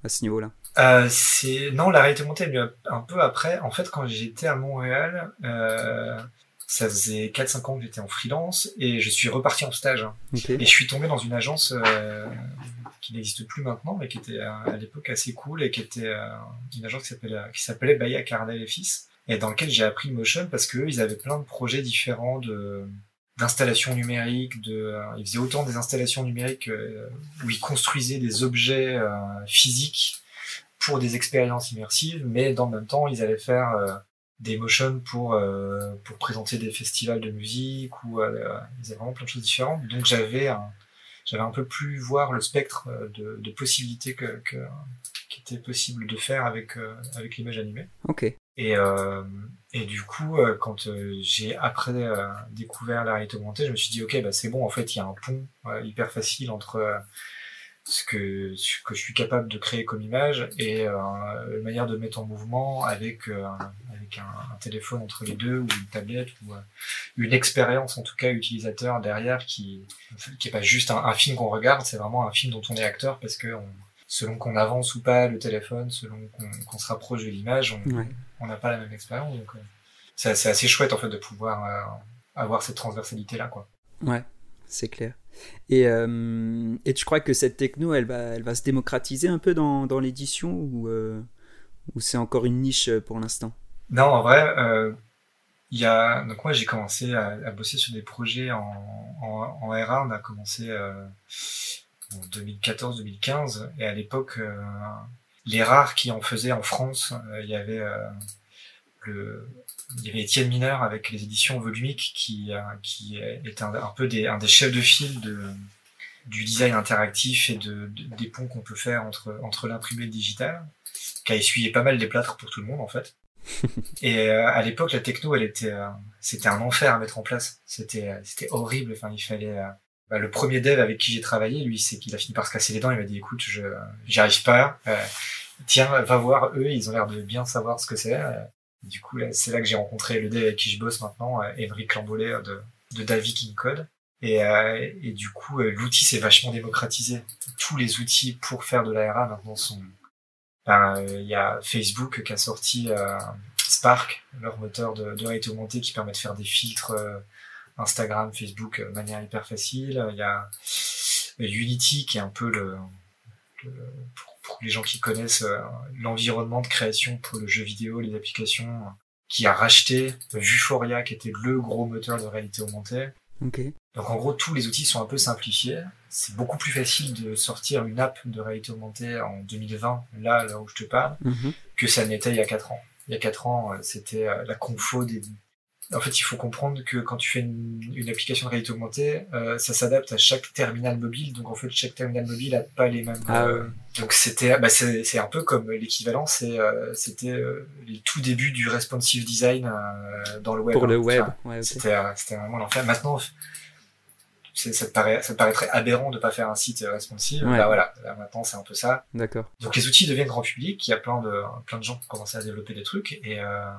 S1: à ce niveau-là?
S2: Euh, c'est non, la réalité est venue un peu après. En fait, quand j'étais à Montréal, euh, ça faisait 4-5 ans que j'étais en freelance et je suis reparti en stage. Et je suis tombé dans une agence euh, qui n'existe plus maintenant, mais qui était euh, à l'époque assez cool et qui était euh, une agence qui s'appelait qui s'appelait Baya Cardel et Fils et dans lequel j'ai appris motion parce que eux, ils avaient plein de projets différents de d'installations numériques, de ils faisaient autant des installations numériques où ils construisaient des objets physiques pour des expériences immersives, mais dans le même temps, ils allaient faire euh, des motions pour euh, pour présenter des festivals de musique ou euh, ils avaient vraiment plein de choses différentes. Donc j'avais un j'avais un peu plus voir le spectre euh, de, de possibilités que, que qui, était possible de faire avec avec l'image animée.
S1: Ok.
S2: Et, et du coup, quand j'ai après découvert la réalité augmentée, je me suis dit, ok, bah c'est bon, en fait, il y a un pont hyper facile entre ce que, ce que je suis capable de créer comme image et euh, une manière de mettre en mouvement avec, euh, avec un, téléphone entre les deux ou une tablette ou euh, une expérience en tout cas utilisateur derrière qui qui est pas juste un, film qu'on regarde, c'est vraiment un film dont on est acteur parce que selon qu'on avance ou pas le téléphone, selon qu'on se rapproche de l'image, on n'a pas la même expérience. Donc c'est assez chouette en fait de pouvoir avoir cette transversalité là quoi.
S1: Ouais, c'est clair. Et, euh, et tu crois que cette techno, elle va, elle va se démocratiser un peu dans, dans l'édition ou, euh, ou c'est encore une niche pour l'instant?
S2: Non, en vrai, euh, y a... donc moi j'ai commencé à, bosser sur des projets en, en. On a commencé en 2014-2015 et à l'époque, les rares qui en faisaient en France, il y avait le il y avait Étienne Mineur avec les éditions volumiques qui, euh, qui est un, un, peu des, un des chefs de file de, du design interactif et de, des ponts qu'on peut faire entre, entre l'imprimé et le digital, qui a essuyé pas mal des plâtres pour tout le monde en fait. [laughs] et euh, à l'époque, la techno, elle était, euh, c'était un enfer à mettre en place. C'était, c'était horrible. Enfin, il fallait. Bah, le premier dev avec qui j'ai travaillé, lui, c'est qu'il a fini par se casser les dents. Il m'a dit, écoute, je, j'y arrive pas. tiens, va voir eux. Ils ont l'air de bien savoir ce que c'est. Du coup, c'est là que j'ai rencontré le dev avec qui je bosse maintenant, Émeric Lambolet de, de Davy King Code. Et, euh, et, du coup, euh, l'outil s'est vachement démocratisé. Tous les outils pour faire de l'ARA maintenant sont. Ben, il y a Facebook qui a sorti euh, Spark, leur moteur de, de réalité augmentée qui permet de faire des filtres Instagram, Facebook de manière hyper facile. Il y a Unity qui est un peu le, le les gens qui connaissent euh, l'environnement de création pour le jeu vidéo, les applications, qui a racheté Vuforia, qui était le gros moteur de réalité augmentée.
S1: Okay.
S2: Donc en gros, tous les outils sont un peu simplifiés. C'est beaucoup plus facile de sortir une app de réalité augmentée en 2020, là, là où je te parle,
S1: mm-hmm.
S2: que ça n'était il y a 4 ans. Il y a 4 ans, euh, c'était euh, la confo des, en fait, il faut comprendre que quand tu fais une, application de réalité augmentée, euh, ça s'adapte à chaque terminal mobile. Donc en fait, chaque terminal mobile a pas les mêmes.
S1: Ah
S2: euh, donc c'était, bah, c'est un peu comme l'équivalent. C'est euh, c'était euh, les tout débuts du responsive design dans le web.
S1: Pour le web.
S2: Ouais, C'était c'était vraiment l'enfer. Maintenant, ça te paraît, ça te paraîtrait aberrant de pas faire un site responsive. Bah voilà, là, maintenant c'est un peu ça.
S1: D'accord.
S2: Donc les outils deviennent grand public. Il y a plein de plein de gens qui commencent à développer des trucs et euh,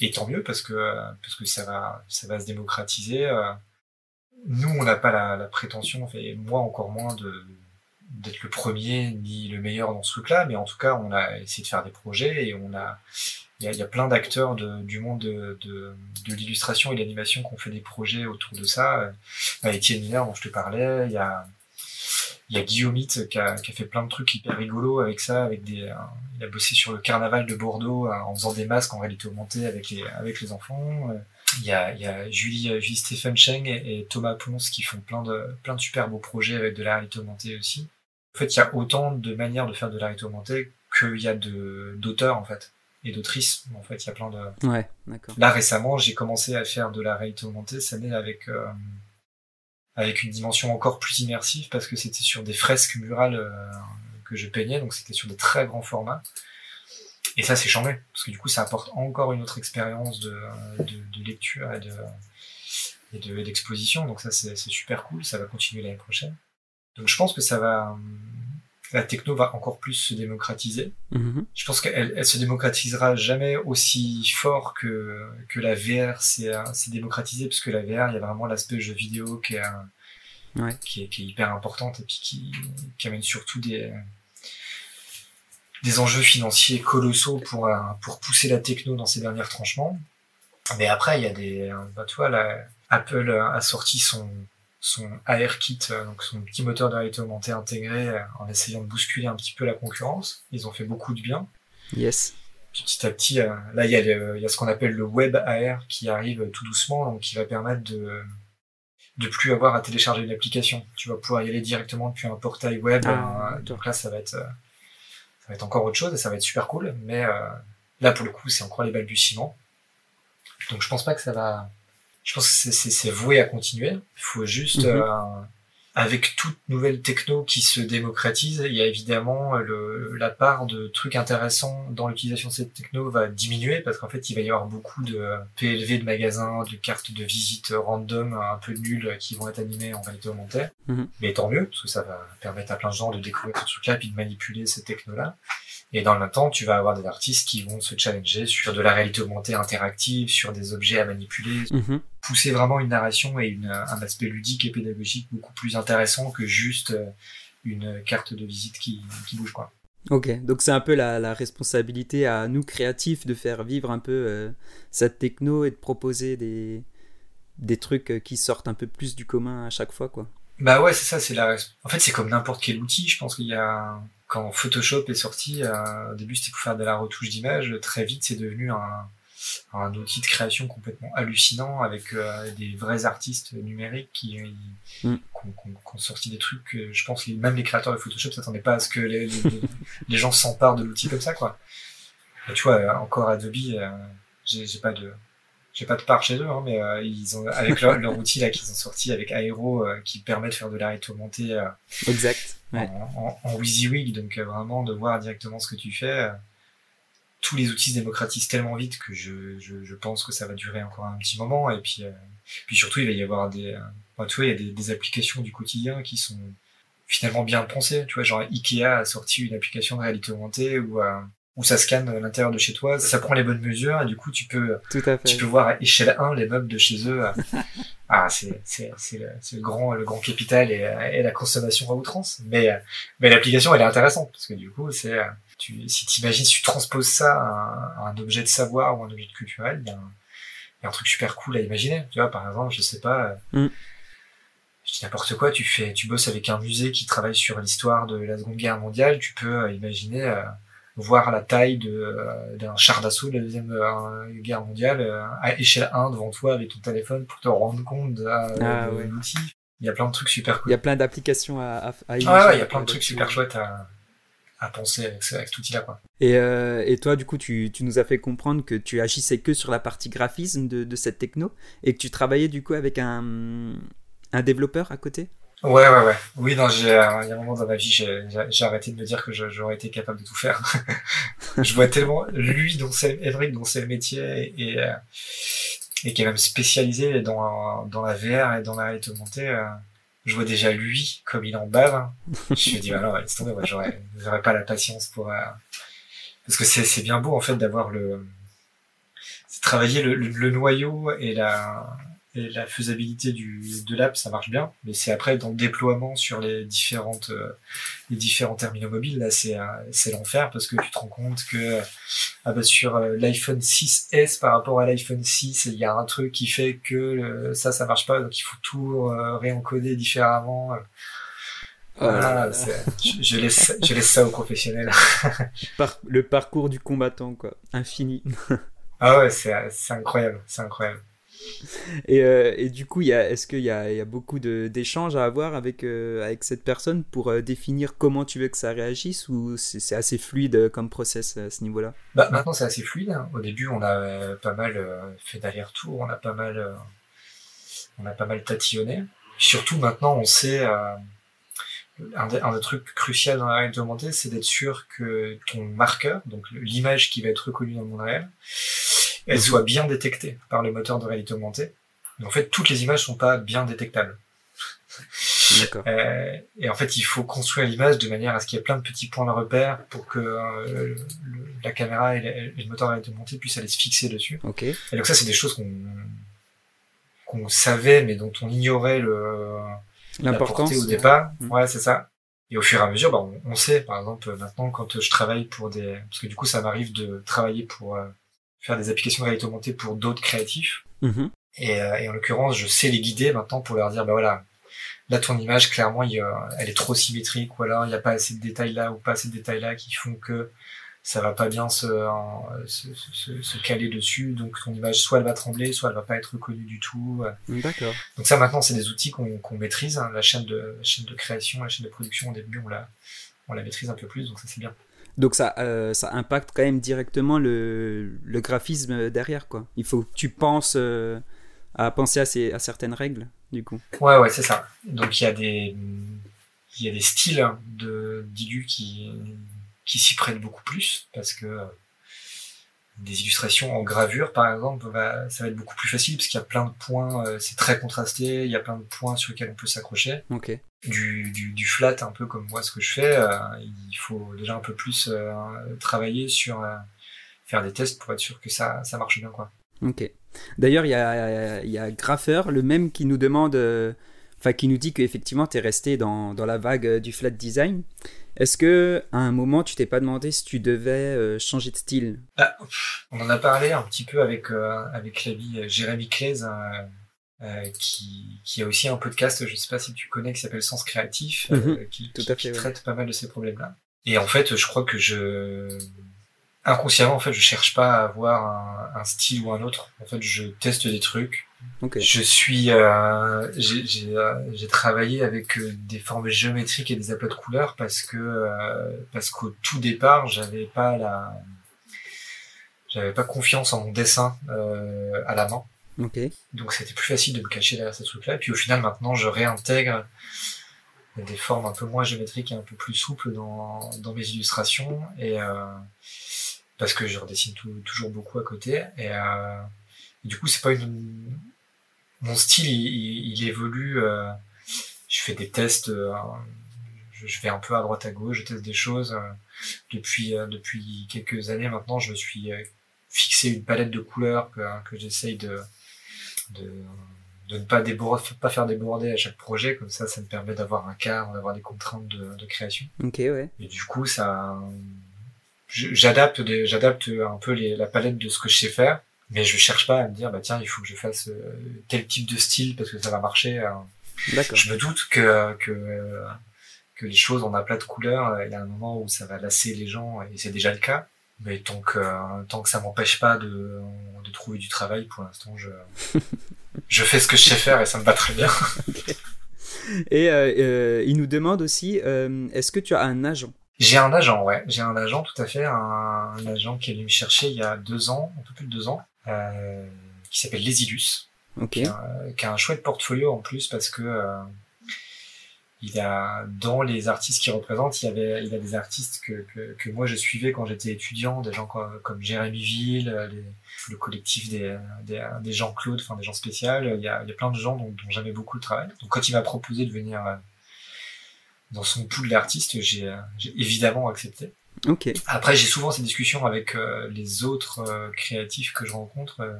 S2: et tant mieux parce que parce que ça va ça va se démocratiser. Euh. Nous on n'a pas la, la prétention, et moi encore moins de d'être le premier ni le meilleur dans ce truc-là, mais en tout cas on a essayé de faire des projets et on a il y a, plein d'acteurs du monde de, l'illustration et l'animation qui ont fait des projets autour de ça. Bah, Étienne Miner, dont je te parlais, il y a, Guillaume a, qui a fait plein de trucs hyper rigolos avec ça, avec des, euh, il a bossé sur le carnaval de Bordeaux euh, en faisant des masques en réalité augmentée avec les, enfants. Euh, il y a, Julie, Julie Cheng et, Thomas Ponce qui font plein de, plein de super beaux projets avec de la réalité augmentée aussi. En fait, il y a autant de manières de faire de la réalité augmentée qu'il y a d'auteurs, en fait et d'autrices. En fait, il y a plein de.
S1: Ouais, d'accord.
S2: Là récemment, j'ai commencé à faire de la réalité augmentée, ça met avec euh, avec une dimension encore plus immersive parce que c'était sur des fresques murales euh, que je peignais, donc c'était sur des très grands formats. Et ça, c'est changé parce que du coup, ça apporte encore une autre expérience de, de, de, lecture et de et d'exposition. donc ça, c'est super cool. Ça va continuer l'année prochaine. Donc je pense que ça va la techno va encore plus se démocratiser.
S1: Mm-hmm.
S2: Je pense qu'elle elle se démocratisera jamais aussi fort que, que la VR s'est démocratisée, parce que la VR, il y a vraiment l'aspect jeu vidéo qui est,
S1: ouais.
S2: qui est, qui est, hyper importante et puis qui, qui amène surtout des, des enjeux financiers colossaux pour, pour pousser la techno dans ses derniers tranchements. Mais après, il y a des, bah, tu vois, là, Apple a sorti son, son ARKit, euh, donc son petit moteur de réalité augmentée intégré, euh, en essayant de bousculer un petit peu la concurrence. Ils ont fait beaucoup de bien.
S1: Yes.
S2: Petit à petit, euh, là, il y, a il y a ce qu'on appelle le web AR qui arrive tout doucement, donc qui va permettre de de plus avoir à télécharger une application. Tu vas pouvoir y aller directement depuis un portail web.
S1: Ah,
S2: donc là, ça va être ça va être encore autre chose et ça va être super cool. Mais là, pour le coup, c'est encore les balbutiements. Donc je pense pas que ça va je pense que c'est voué à continuer. Il faut juste,
S1: Mhm.
S2: euh, avec toute nouvelle techno qui se démocratise, il y a évidemment le, la part de trucs intéressants dans l'utilisation de cette techno va diminuer parce qu'en fait il va y avoir beaucoup de PLV de magasins, de cartes de visite random un peu nulles qui vont être animées en réalité augmentée. Mhm. Mais tant mieux parce que ça va permettre à plein de gens de découvrir ce truc-là puis de manipuler cette techno-là. Et dans le même temps, tu vas avoir des artistes qui vont se challenger sur de la réalité augmentée interactive, sur des objets à manipuler, mhm. pousser vraiment une narration et une, un aspect ludique et pédagogique beaucoup plus intéressant que juste euh, une carte de visite qui, qui bouge quoi.
S1: Ok, donc c'est un peu la, la, responsabilité à nous créatifs de faire vivre un peu euh, cette techno et de proposer des, des trucs euh, qui sortent un peu plus du commun à chaque fois quoi.
S2: Bah ouais, c'est ça, c'est la. En fait, c'est comme n'importe quel outil. Je pense qu'il y a quand Photoshop est sorti, euh, au début c'était pour faire de la retouche d'image, très vite c'est devenu un, un, outil de création complètement hallucinant avec euh, des vrais artistes numériques qui, mm. ont sorti des trucs que je pense même les créateurs de Photoshop s'attendaient pas à ce que les, les, [laughs] gens s'emparent de l'outil comme ça quoi. Et tu vois, encore Adobe, euh, j'ai pas de j'ai pas de part chez eux, hein, mais euh, ils ont avec leur, leur outil là qu'ils ont sorti avec Aero euh, qui permet de faire de la réalité augmentée euh,
S1: exact
S2: ouais. en, en, en WYSIWYG, donc vraiment de voir directement ce que tu fais. tous les outils se démocratisent tellement vite que je, je, je, pense que ça va durer encore un petit moment et puis puis surtout il va y avoir des enfin, tu vois il y a des, des, applications du quotidien qui sont finalement bien pensées tu vois genre Ikea a sorti une application de réalité augmentée où où ça scanne l'intérieur de chez toi, ça prend les bonnes mesures et du coup tu peux tu peux voir à échelle 1 les meubles de chez eux. [laughs] ah c'est c'est c'est le, le, grand le grand capital et, et la consommation à outrance. Mais mais l'application elle est intéressante parce que du coup c'est tu si t'imagines si tu transposes ça à un, objet de savoir ou un objet culturel, il y, a un, il y a un truc super cool à imaginer. Tu vois par exemple je sais pas. Mm. Je dis n'importe quoi, tu fais, tu bosses avec un musée qui travaille sur l'histoire de la Seconde Guerre mondiale, tu peux imaginer voir la taille euh, d'un char d'assaut de la deuxième euh, guerre mondiale euh, à échelle 1 devant toi avec ton téléphone pour te rendre compte de, ah, l'outil. Il y a plein de trucs super cool.
S1: Il y a plein d'applications à, à,
S2: à ah ouais, il y a plein de trucs super chouettes à, à penser avec, avec cet outil-là.
S1: Et, euh, et toi, du coup, tu, tu, nous as fait comprendre que tu agissais que sur la partie graphisme de, de cette techno et que tu travaillais du coup avec un, un développeur à côté?
S2: Ouais, ouais, ouais. Oui, non, j'ai, euh, il y a un moment dans ma vie, j'ai, arrêté de me dire que j'aurais été capable de tout faire. [laughs] je vois tellement lui, dont c'est, Evric, dont c'est le métier, et, et, euh, et qui est même spécialisé dans, dans la VR et dans la réalité augmentée. Euh, je vois déjà lui, comme il en bave. Je me dis, alors, laisse tomber, ouais, j'aurais, j'aurais pas la patience pour, parce que c'est, c'est bien beau, en fait, d'avoir le, travailler le, le, le noyau et la, et la faisabilité du, de l'app, ça marche bien, mais c'est après dans le déploiement sur les différentes euh, les différents terminaux mobiles, là c'est euh, c'est l'enfer parce que tu te rends compte que ah bah, sur euh, l'iPhone 6S par rapport à l'iPhone 6, il y a un truc qui fait que ça ça marche pas, donc il faut tout réencoder différemment. Voilà, je, je, laisse je laisse ça aux professionnels. [laughs]
S1: le parcours du combattant quoi, infini.
S2: ah ouais, c'est c'est incroyable, c'est incroyable.
S1: Et, euh, et, du coup, est-ce qu'il y, a, beaucoup d'échanges à avoir avec, euh, avec cette personne pour euh, définir comment tu veux que ça réagisse ou c'est assez fluide comme process à ce niveau-là?
S2: Bah, Maintenant, c'est assez fluide. Hein. Au début, on a pas mal fait d'aller-retour, on a pas mal, on a pas mal tatillonné. Surtout maintenant, on sait. Un des, trucs cruciaux dans la réalité augmentée, c'est d'être sûr que ton marqueur, donc l'image qui va être reconnue dans le monde elle soit bien détectée par le moteur de réalité augmentée. Mais en fait, toutes les images sont pas bien détectables. D'accord. Euh, et en fait, il faut construire l'image de manière à ce qu'il y ait plein de petits points de repère pour que euh, la caméra et, le moteur de réalité augmentée puissent aller se fixer dessus.
S1: Ok.
S2: Et donc ça, c'est des choses qu'on qu'on savait, mais dont on ignorait le l'importance au départ. Mmh. Ouais, c'est ça. Et au fur et à mesure, bah, on, on, sait, par exemple, maintenant, quand je travaille pour des, parce que du coup, ça m'arrive de travailler pour euh, faire des applications de réalité augmentée pour d'autres créatifs. Mm-hmm. Et, euh, et, en l'occurrence, je sais les guider maintenant pour leur dire, bah voilà, là ton image, clairement, il, elle est trop symétrique, ou alors il n'y a pas assez de détails là, ou pas assez de détails là qui font que ça va pas bien se, se, se, se, caler dessus. Donc ton image, soit elle va trembler, soit elle va pas être reconnue du tout.
S1: D'accord.
S2: Donc ça, maintenant, c'est des outils qu'on qu'on maîtrise. Hein. La chaîne de la chaîne de création, la chaîne de production, au début, on la on la maîtrise un peu plus, donc ça c'est bien.
S1: Donc ça, euh, ça impacte quand même directement le, graphisme derrière. Quoi. Il faut que tu penses euh, à penser à, ces, à certaines règles du coup.
S2: Ouais, ouais, c'est ça. Donc il y a des, il y a des styles de d'Ilu qui, qui s'y prêtent beaucoup plus parce que euh, des illustrations en gravure, par exemple, bah, ça va être beaucoup plus facile parce qu'il y a plein de points, c'est très contrasté, il y a plein de points sur lesquels on peut s'accrocher.
S1: Ok.
S2: Du, du, du, flat, un peu comme moi ce que je fais, euh, il faut déjà un peu plus euh, travailler sur faire des tests pour être sûr que ça, ça marche bien. Quoi.
S1: Ok. D'ailleurs, il y a, y a Grapher, le même qui nous demande, enfin qui nous dit qu'effectivement tu es resté dans, dans la vague du flat design. Est-ce que à un moment tu t'es pas demandé si tu devais euh, changer de style?
S2: Ah, On en a parlé un petit peu avec euh, avec l'ami euh, Jérémy Claise, hein, qui, qui a aussi un podcast, je sais pas si tu connais, qui s'appelle Sens Créatif,
S1: mhm.
S2: qui, traite pas mal de ces problèmes-là. Et en fait, je crois que je inconsciemment, en fait, je cherche pas à avoir un, un style ou un autre. En fait, je teste des trucs je suis, euh, j'ai euh, travaillé avec euh, des formes géométriques et des aplats de couleurs parce que euh, parce qu'au tout départ, j'avais pas la, j'avais pas confiance en mon dessin euh, à la main. Donc c'était plus facile de me cacher derrière ces trucs-là. Et puis au final, maintenant, je réintègre des formes un peu moins géométriques et un peu plus souples dans, mes illustrations et parce que je redessine toujours beaucoup à côté et, et du coup c'est pas une mon style, il, évolue. Euh, je fais des tests. Euh, je, vais un peu à droite à gauche. Je teste des choses. Euh, depuis depuis quelques années maintenant, je me suis fixé une palette de couleurs que j'essaye de, de de ne pas déborder, pas faire déborder à chaque projet, comme ça, ça me permet d'avoir un cadre, d'avoir des contraintes de, de, création.
S1: Ok, ouais.
S2: Et du coup, ça, j'adapte, j'adapte un peu les, la palette de ce que je sais faire mais je cherche pas à me dire bah tiens il faut que je fasse euh, tel type de style parce que ça va marcher hein. je me doute que que que les choses en aplat de couleurs il y a un moment où ça va lasser les gens et c'est déjà le cas mais tant que tant que ça m'empêche pas de de trouver du travail pour l'instant je [laughs] je fais ce que je sais faire et ça me va très bien [laughs]
S1: et euh, euh, il nous demande aussi euh, est-ce que tu as un agent?
S2: J'ai un agent, ouais. J'ai un agent, tout à fait. Un, un, agent qui est venu me chercher il y a deux ans, un peu plus de deux ans, euh, qui s'appelle Lesilus.
S1: Okay.
S2: Qui, a, un chouette portfolio en plus parce que euh, il a dans les artistes qu'il représente, il y avait il a des artistes que, que, que moi je suivais quand j'étais étudiant, des gens comme, comme Jérémy Ville, les, le collectif des, des, des gens Claude, enfin des gens spéciaux. Il y a, il y a plein de gens dont, dont j'aimais beaucoup le travail. Donc quand il m'a proposé de venir euh, dans son pool d'artistes, j'ai évidemment accepté.
S1: Okay.
S2: Après, j'ai souvent ces discussions avec euh, les autres euh, créatifs que je rencontre. Euh,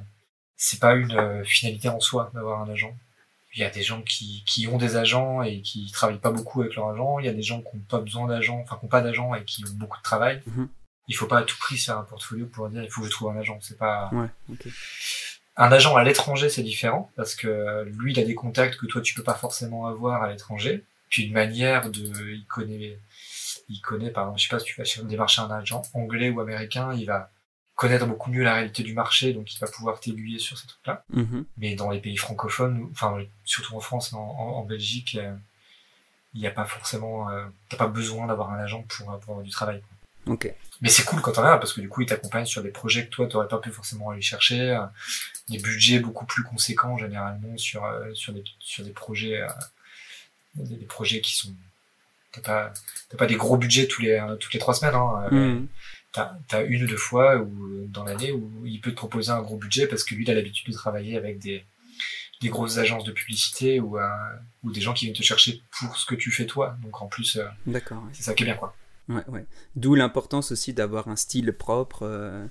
S2: c'est pas une finalité en soi d'avoir un agent. Il y a des gens qui, qui ont des agents et qui travaillent pas beaucoup avec leur agent. Il y a des gens qui n'ont pas besoin d'agent, enfin qui n'ont pas d'agent et qui ont beaucoup de travail.
S1: Mm-hmm.
S2: Il faut pas à tout prix faire un portfolio pour dire il faut que je trouve un agent. C'est pas.
S1: Ouais, okay.
S2: Un agent à l'étranger, c'est différent parce que lui, il a des contacts que toi tu peux pas forcément avoir à l'étranger. Puis une manière de, il connaît il connaît, par exemple, je sais pas si tu vas démarcher un agent anglais ou américain, il va connaître beaucoup mieux la réalité du marché, donc il va pouvoir t'aiguiller sur ces trucs-là.
S1: Mm-hmm.
S2: Mais dans les pays francophones, enfin surtout en France, en, en, Belgique, euh, il n'y a pas forcément, euh, t'as pas besoin d'avoir un agent pour, pour avoir du travail.
S1: Ok.
S2: Mais c'est cool quand t'en as parce que du coup il t'accompagne sur des projets que toi t'aurais pas pu forcément aller chercher, euh, des budgets beaucoup plus conséquents généralement sur euh, sur des sur des projets des, des projets qui sont t'as pas t'as pas des gros budgets tous les toutes les trois semaines hein.
S1: Mmh.
S2: T'as as une ou deux fois ou dans l'année où il peut te proposer un gros budget parce que lui il a l'habitude de travailler avec des des grosses agences de publicité ou euh, ou des gens qui viennent te chercher pour ce que tu fais toi donc en plus euh,
S1: d'accord ouais.
S2: c'est ça qui est bien quoi
S1: ouais ouais d'où l'importance aussi d'avoir un style propre euh,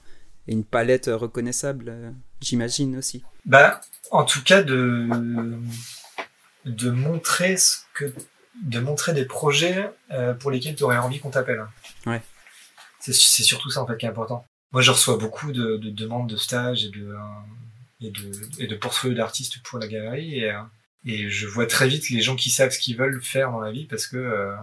S1: et une palette reconnaissable j'imagine aussi
S2: bah en tout cas de de montrer ce que de montrer des projets pour lesquels tu aurais envie qu'on t'appelle.
S1: Ouais.
S2: C'est, surtout ça en fait qui est important. Moi, je reçois beaucoup de, de demandes de stages et de et de et de portfolios d'artistes pour la galerie et euh, et je vois très vite les gens qui savent ce qu'ils veulent faire dans la vie parce que euh,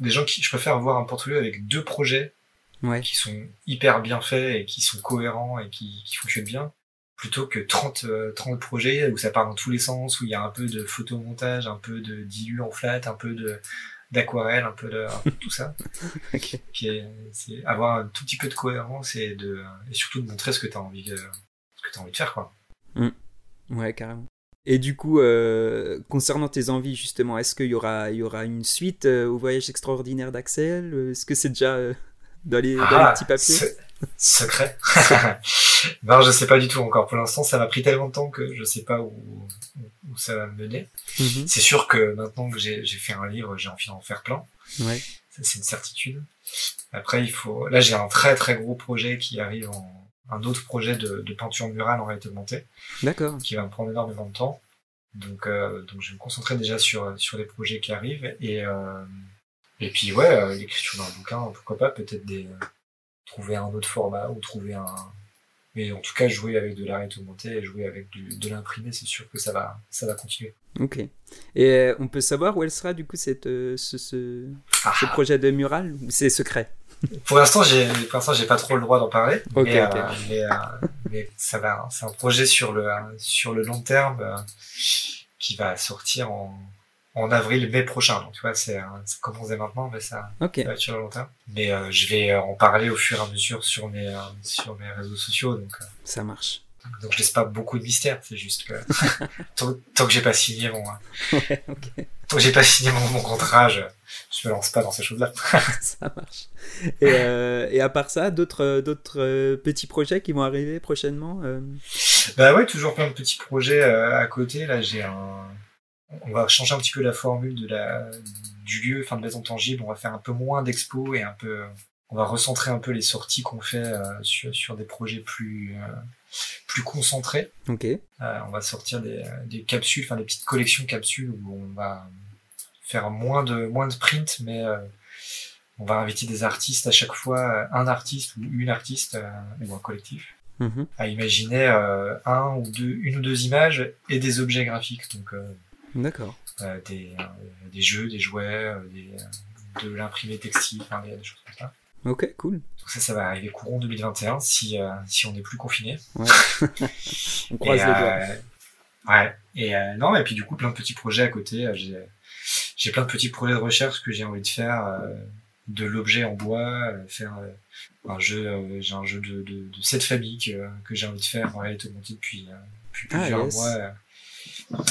S2: des gens qui je préfère avoir un portfolio avec deux projets
S1: ouais.
S2: qui sont hyper bien faits et qui sont cohérents et qui, qui fonctionnent bien plutôt que 30, 30 euh, projets où ça part dans tous les sens, où il y a un peu de photomontage, un peu de dilu en flat, un peu de d'aquarelle, un peu de un peu tout ça. [laughs]
S1: okay.
S2: Qui est, c'est avoir un tout petit peu de cohérence et de et surtout de montrer ce que tu as envie de, ce que as envie de faire quoi.
S1: Mm. Ouais, carrément. Et du coup, euh, concernant tes envies, justement, est-ce qu'il y aura, il y aura une suite euh, au voyage extraordinaire d'Axel? Est-ce que c'est déjà euh, dans, les, dans les
S2: Ah,
S1: petits papiers?
S2: Secret. non, [laughs] je sais pas du tout encore. Pour l'instant, ça m'a pris tellement de temps que je sais pas où, où, ça va me mener.
S1: Mhm.
S2: C'est sûr que maintenant que j'ai j'ai fait un livre, j'ai envie d'en faire plein.
S1: Ouais.
S2: Ça, c'est une certitude. Après, il faut. Là, j'ai un très très gros projet qui arrive en un autre projet de, de peinture murale en réalité augmentée,
S1: D'accord.
S2: qui va me prendre énormément de temps. Donc, euh, donc, je vais me concentrer déjà sur sur les projets qui arrivent et euh, et puis ouais, euh, l'écriture d'un bouquin, pourquoi pas, peut-être des euh, trouver un autre format ou trouver un. Mais en tout cas, jouer avec de la réalité augmentée et jouer avec du, de l'imprimé, c'est sûr que ça va ça va continuer.
S1: Ok. Et euh, on peut savoir où elle sera, du coup, cette, euh, ce, ce,
S2: Ah,
S1: ce projet de mural ou C'est secret?
S2: Pour l'instant, j'ai pour l'instant j'ai pas trop le droit d'en parler.
S1: Ok,
S2: mais, euh, mais, euh, mais ça va. C'est un projet sur le sur le long terme qui va sortir en en avril mai prochain. Donc tu vois, c'est euh, ça commence dès maintenant, mais ça, va être sur le long terme. Mais euh, je vais euh, en parler au fur et à mesure sur mes euh, sur mes réseaux sociaux. Donc euh,
S1: Ça marche.
S2: donc je laisse pas beaucoup de mystère. C'est juste que [laughs] tant, tant que j'ai pas signé mon [laughs]
S1: Ouais, ok.
S2: tant que j'ai pas signé mon, mon contrat, je je me lance pas dans ces choses-là. [laughs]
S1: ça marche. Et, euh, et à part ça, d'autres euh, d'autres euh, petits projets qui vont arriver prochainement
S2: Bah ouais, toujours plein de petits projets euh, à côté. Là, j'ai un. On va changer un petit peu la formule de la du lieu, enfin de maison tangible. On va faire un peu moins d'expos et un peu. On va recentrer un peu les sorties qu'on fait euh, sur sur des projets plus euh, plus concentrés.
S1: Ok.
S2: Euh, on va sortir des, des capsules, enfin des petites collections capsules où on va faire moins de moins de print, mais euh, on va inviter des artistes à chaque fois, un artiste ou une artiste euh, ou un collectif
S1: Mhm.
S2: à imaginer euh, un ou deux, une ou deux images et des objets graphiques, donc euh,
S1: D'accord.
S2: euh, des, euh, des jeux, des jouets, euh, des, de l'imprimé textile, enfin des, des choses comme ça.
S1: Ok, cool.
S2: Donc ça, ça va arriver courant 2021 si euh, si on n'est plus confiné.
S1: Ouais. [laughs] On croise
S2: Et,
S1: les doigts.
S2: euh, ouais. Et euh, non, et puis du coup plein de petits projets à côté. J'ai plein de petits projets de recherche que j'ai envie de faire, de l'objet en bois, faire un jeu. j'ai un jeu de, de, de cette famille que, que j'ai envie de faire en réalité augmentée depuis, depuis
S1: Ah,
S2: plusieurs
S1: yes.
S2: mois.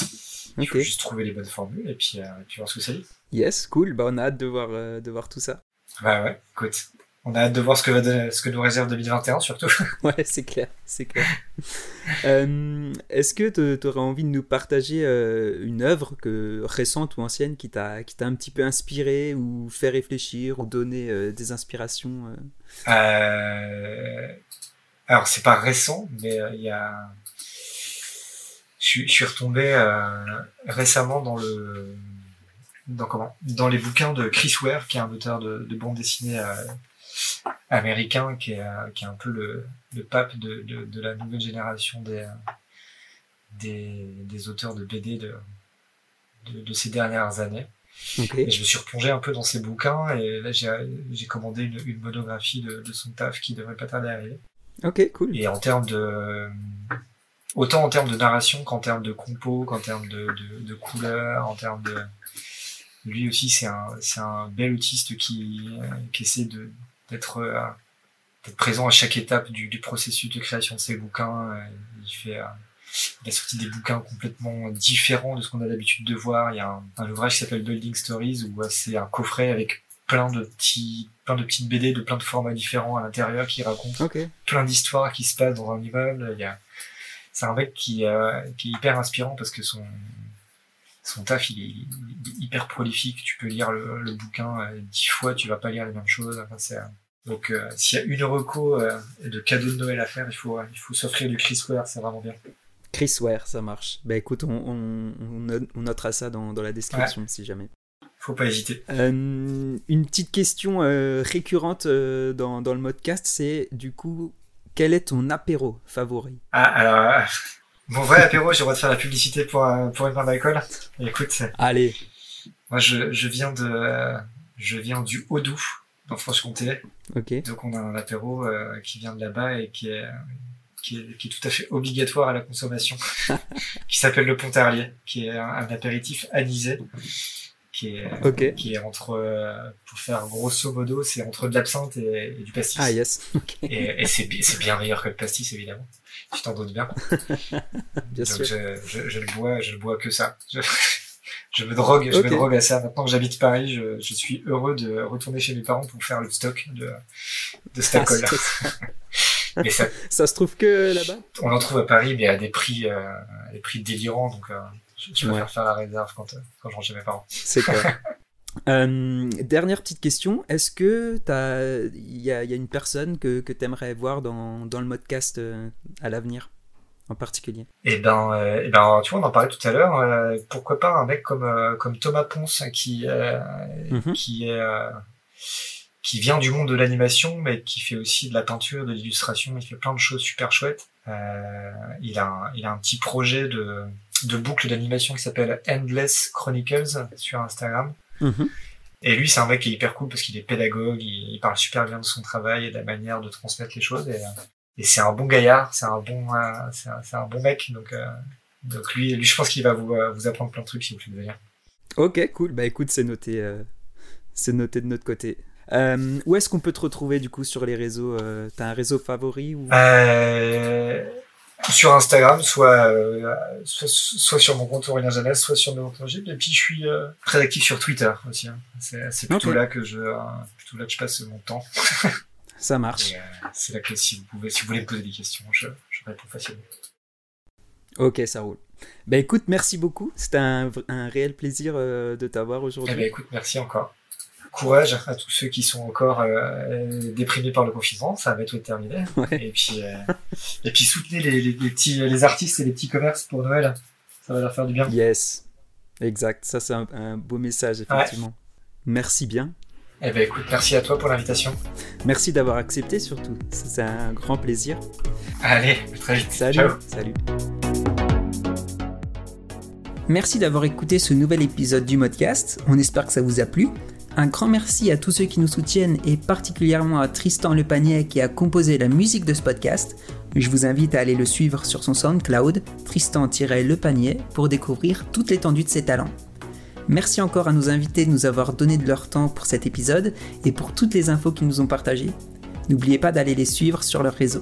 S2: Il faut juste trouver les bonnes formules et puis, euh, et puis voir ce que ça dit.
S1: Yes, cool. Bah, on a hâte de voir, euh, de voir tout ça.
S2: Bah ouais, écoute. On a hâte de voir ce que, va ce que nous réserve 2021 surtout. [laughs] [laughs]
S1: Ouais, c'est clair, c'est clair. [laughs] Euh, Est-ce que tu aurais envie de nous partager euh, une œuvre que, récente ou ancienne qui t'a qui t'a un petit peu inspiré ou fait réfléchir ou donné des inspirations.
S2: Alors c'est pas récent, mais il y a. Je suis, je suis retombé euh, récemment dans le dans comment? Dans les bouquins de Chris Ware, qui est un auteur de, de bande dessinée euh, américain, qui est euh, qui est un peu le, le pape de, de, de la nouvelle génération des des, des auteurs de BD de, de ces dernières années. Et je me suis replongé un peu dans ses bouquins et là j'ai commandé une, une monographie de, de son taf qui devrait pas tarder à arriver.
S1: Ok, cool.
S2: Et en termes de autant en termes de narration qu'en termes de compo, qu'en termes de, de, de couleurs, en termes de lui aussi c'est un c'est un bel autiste qui euh, qui essaie de d'être euh, d'être présent à chaque étape du, du processus de création de ses bouquins. Euh, Il fait il a sorti des bouquins complètement différents de ce qu'on a l'habitude de voir. Il y a un, un ouvrage qui s'appelle Building Stories où c'est un coffret avec plein de petits, plein de petites BD de plein de formats différents à l'intérieur qui racontent plein d'histoires qui se passent dans un immeuble. Il y a, c'est un mec qui, euh, qui est hyper inspirant parce que son, son taf, il est, il est hyper prolifique. Tu peux lire le, le bouquin euh, dix fois, tu vas pas lire les mêmes choses. Enfin, euh, donc, euh, s'il y a une reco de cadeau de Noël à faire, il faut, il faut s'offrir du Chris Ware, c'est vraiment bien.
S1: Chris Ware, ça marche. Bah écoute, on, on, on note- on notera ça dans, dans la description si jamais.
S2: Faut pas hésiter.
S1: Euh, une petite question euh, récurrente euh, dans, dans le modcast, c'est du coup, quel est ton apéro favori?
S2: Ah, alors, euh, [laughs] mon vrai apéro, j'ai le droit de faire la publicité pour, euh, pour une marque d'alcool. Écoute,
S1: Allez,
S2: moi, je, je viens de, euh, je viens du Haut-Doubs, dans Franche-Comté.
S1: ok.
S2: Donc, on a un apéro euh, qui vient de là-bas et qui est, qui est, qui est tout à fait obligatoire à la consommation, [laughs] qui s'appelle le Pontarlier, qui est un, un apéritif anisé, qui est, qui est entre, pour faire grosso modo, c'est entre de l'absinthe et, du pastis.
S1: Ah yes. [laughs]
S2: Et, et c'est bien meilleur que le pastis évidemment. Tu t'en doutes bien. [laughs]
S1: bien
S2: Donc sûr. Je, je, je, le bois, je le bois que ça. Je, [laughs] je me drogue, je me drogue à ça. Maintenant que j'habite Paris, je, je, suis heureux de retourner chez mes parents pour faire le stock de, de cet alcool. Ah,
S1: mais ça, ça se trouve que là-bas?
S2: On en trouve à Paris, mais à des prix, euh, à des prix délirants. Donc, euh, je, préfère faire la réserve quand, euh, quand je rentre chez mes parents.
S1: C'est clair. [laughs] Euh, dernière petite question, est-ce que il y a, y a, une personne que, que tu aimerais voir dans, dans le modcast euh, à l'avenir en particulier?
S2: Eh ben, euh, eh ben, tu vois, on en parlait tout à l'heure. Pourquoi pas un mec comme comme Thomas Ponce qui mm-hmm. qui est qui vient du monde de l'animation, mais qui fait aussi de la peinture, de l'illustration. Il fait plein de choses super chouettes. il a un, il a un petit projet de de boucle d'animation qui s'appelle Endless Chronicles sur Instagram.
S1: Mhm.
S2: Et lui, c'est un mec qui est hyper cool parce qu'il est pédagogue, il, parle super bien de son travail et de la manière de transmettre les choses. Et, et c'est un bon gaillard, c'est un bon, euh, c'est un, un, bon mec. Donc, euh, donc lui, lui, je pense qu'il va vous, euh, vous apprendre plein de trucs si vous voulez venir.
S1: Ok, cool. Bah écoute, c'est noté, euh, c'est noté de notre côté. Euh, où est-ce qu'on peut te retrouver du coup sur les réseaux T'as un réseau favori ou?
S2: Sur Instagram, soit, euh, soit, soit, sur mon compte Aurélien Janès, soit sur mon compte Et puis je suis euh, très actif sur Twitter aussi. Hein. C'est plutôt là que je euh, plutôt là que je passe mon temps. [laughs]
S1: Ça marche.
S2: c'est là que si vous pouvez, si vous voulez me poser des questions, je, je réponds facilement.
S1: Ok, ça roule. Bah écoute, merci beaucoup. C'était un, un, réel plaisir de t'avoir aujourd'hui.
S2: Eh ben écoute, merci encore courage à tous ceux qui sont encore euh, déprimés par le confinement, ça va bientôt être terminé.
S1: Ouais.
S2: Et puis euh, et puis soutenez les, les, les, petits les artistes et les petits commerces pour Noël, ça va leur faire du bien.
S1: Yes, exact, ça c'est un, un, beau message effectivement. Ouais. Merci bien.
S2: Eh ben écoute, merci à toi pour l'invitation.
S1: Merci d'avoir accepté surtout, c'est un grand plaisir.
S2: Allez, très vite.
S1: Salut.
S2: Ciao.
S1: Salut.
S3: Merci d'avoir écouté ce nouvel épisode du Modcast. On espère que ça vous a plu. Un grand merci à tous ceux qui nous soutiennent et particulièrement à Tristan Le Panier qui a composé la musique de ce podcast. Je vous invite à aller le suivre sur son SoundCloud, Tristan-Le Panier, pour découvrir toute l'étendue de ses talents. Merci encore à nos invités de nous avoir donné de leur temps pour cet épisode et pour toutes les infos qu'ils nous ont partagées. N'oubliez pas d'aller les suivre sur leur réseau.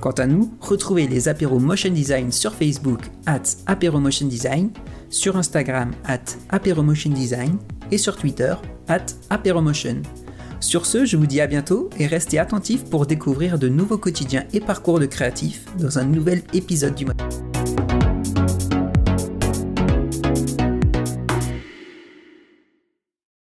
S3: Quant à nous, retrouvez les apéros Motion Design sur Facebook at Apéro Design, sur Instagram at Apéro Motion Design et sur Twitter at Aperomotion. Sur ce, je vous dis à bientôt et restez attentifs pour découvrir de nouveaux quotidiens et parcours de créatifs dans un nouvel épisode du mode.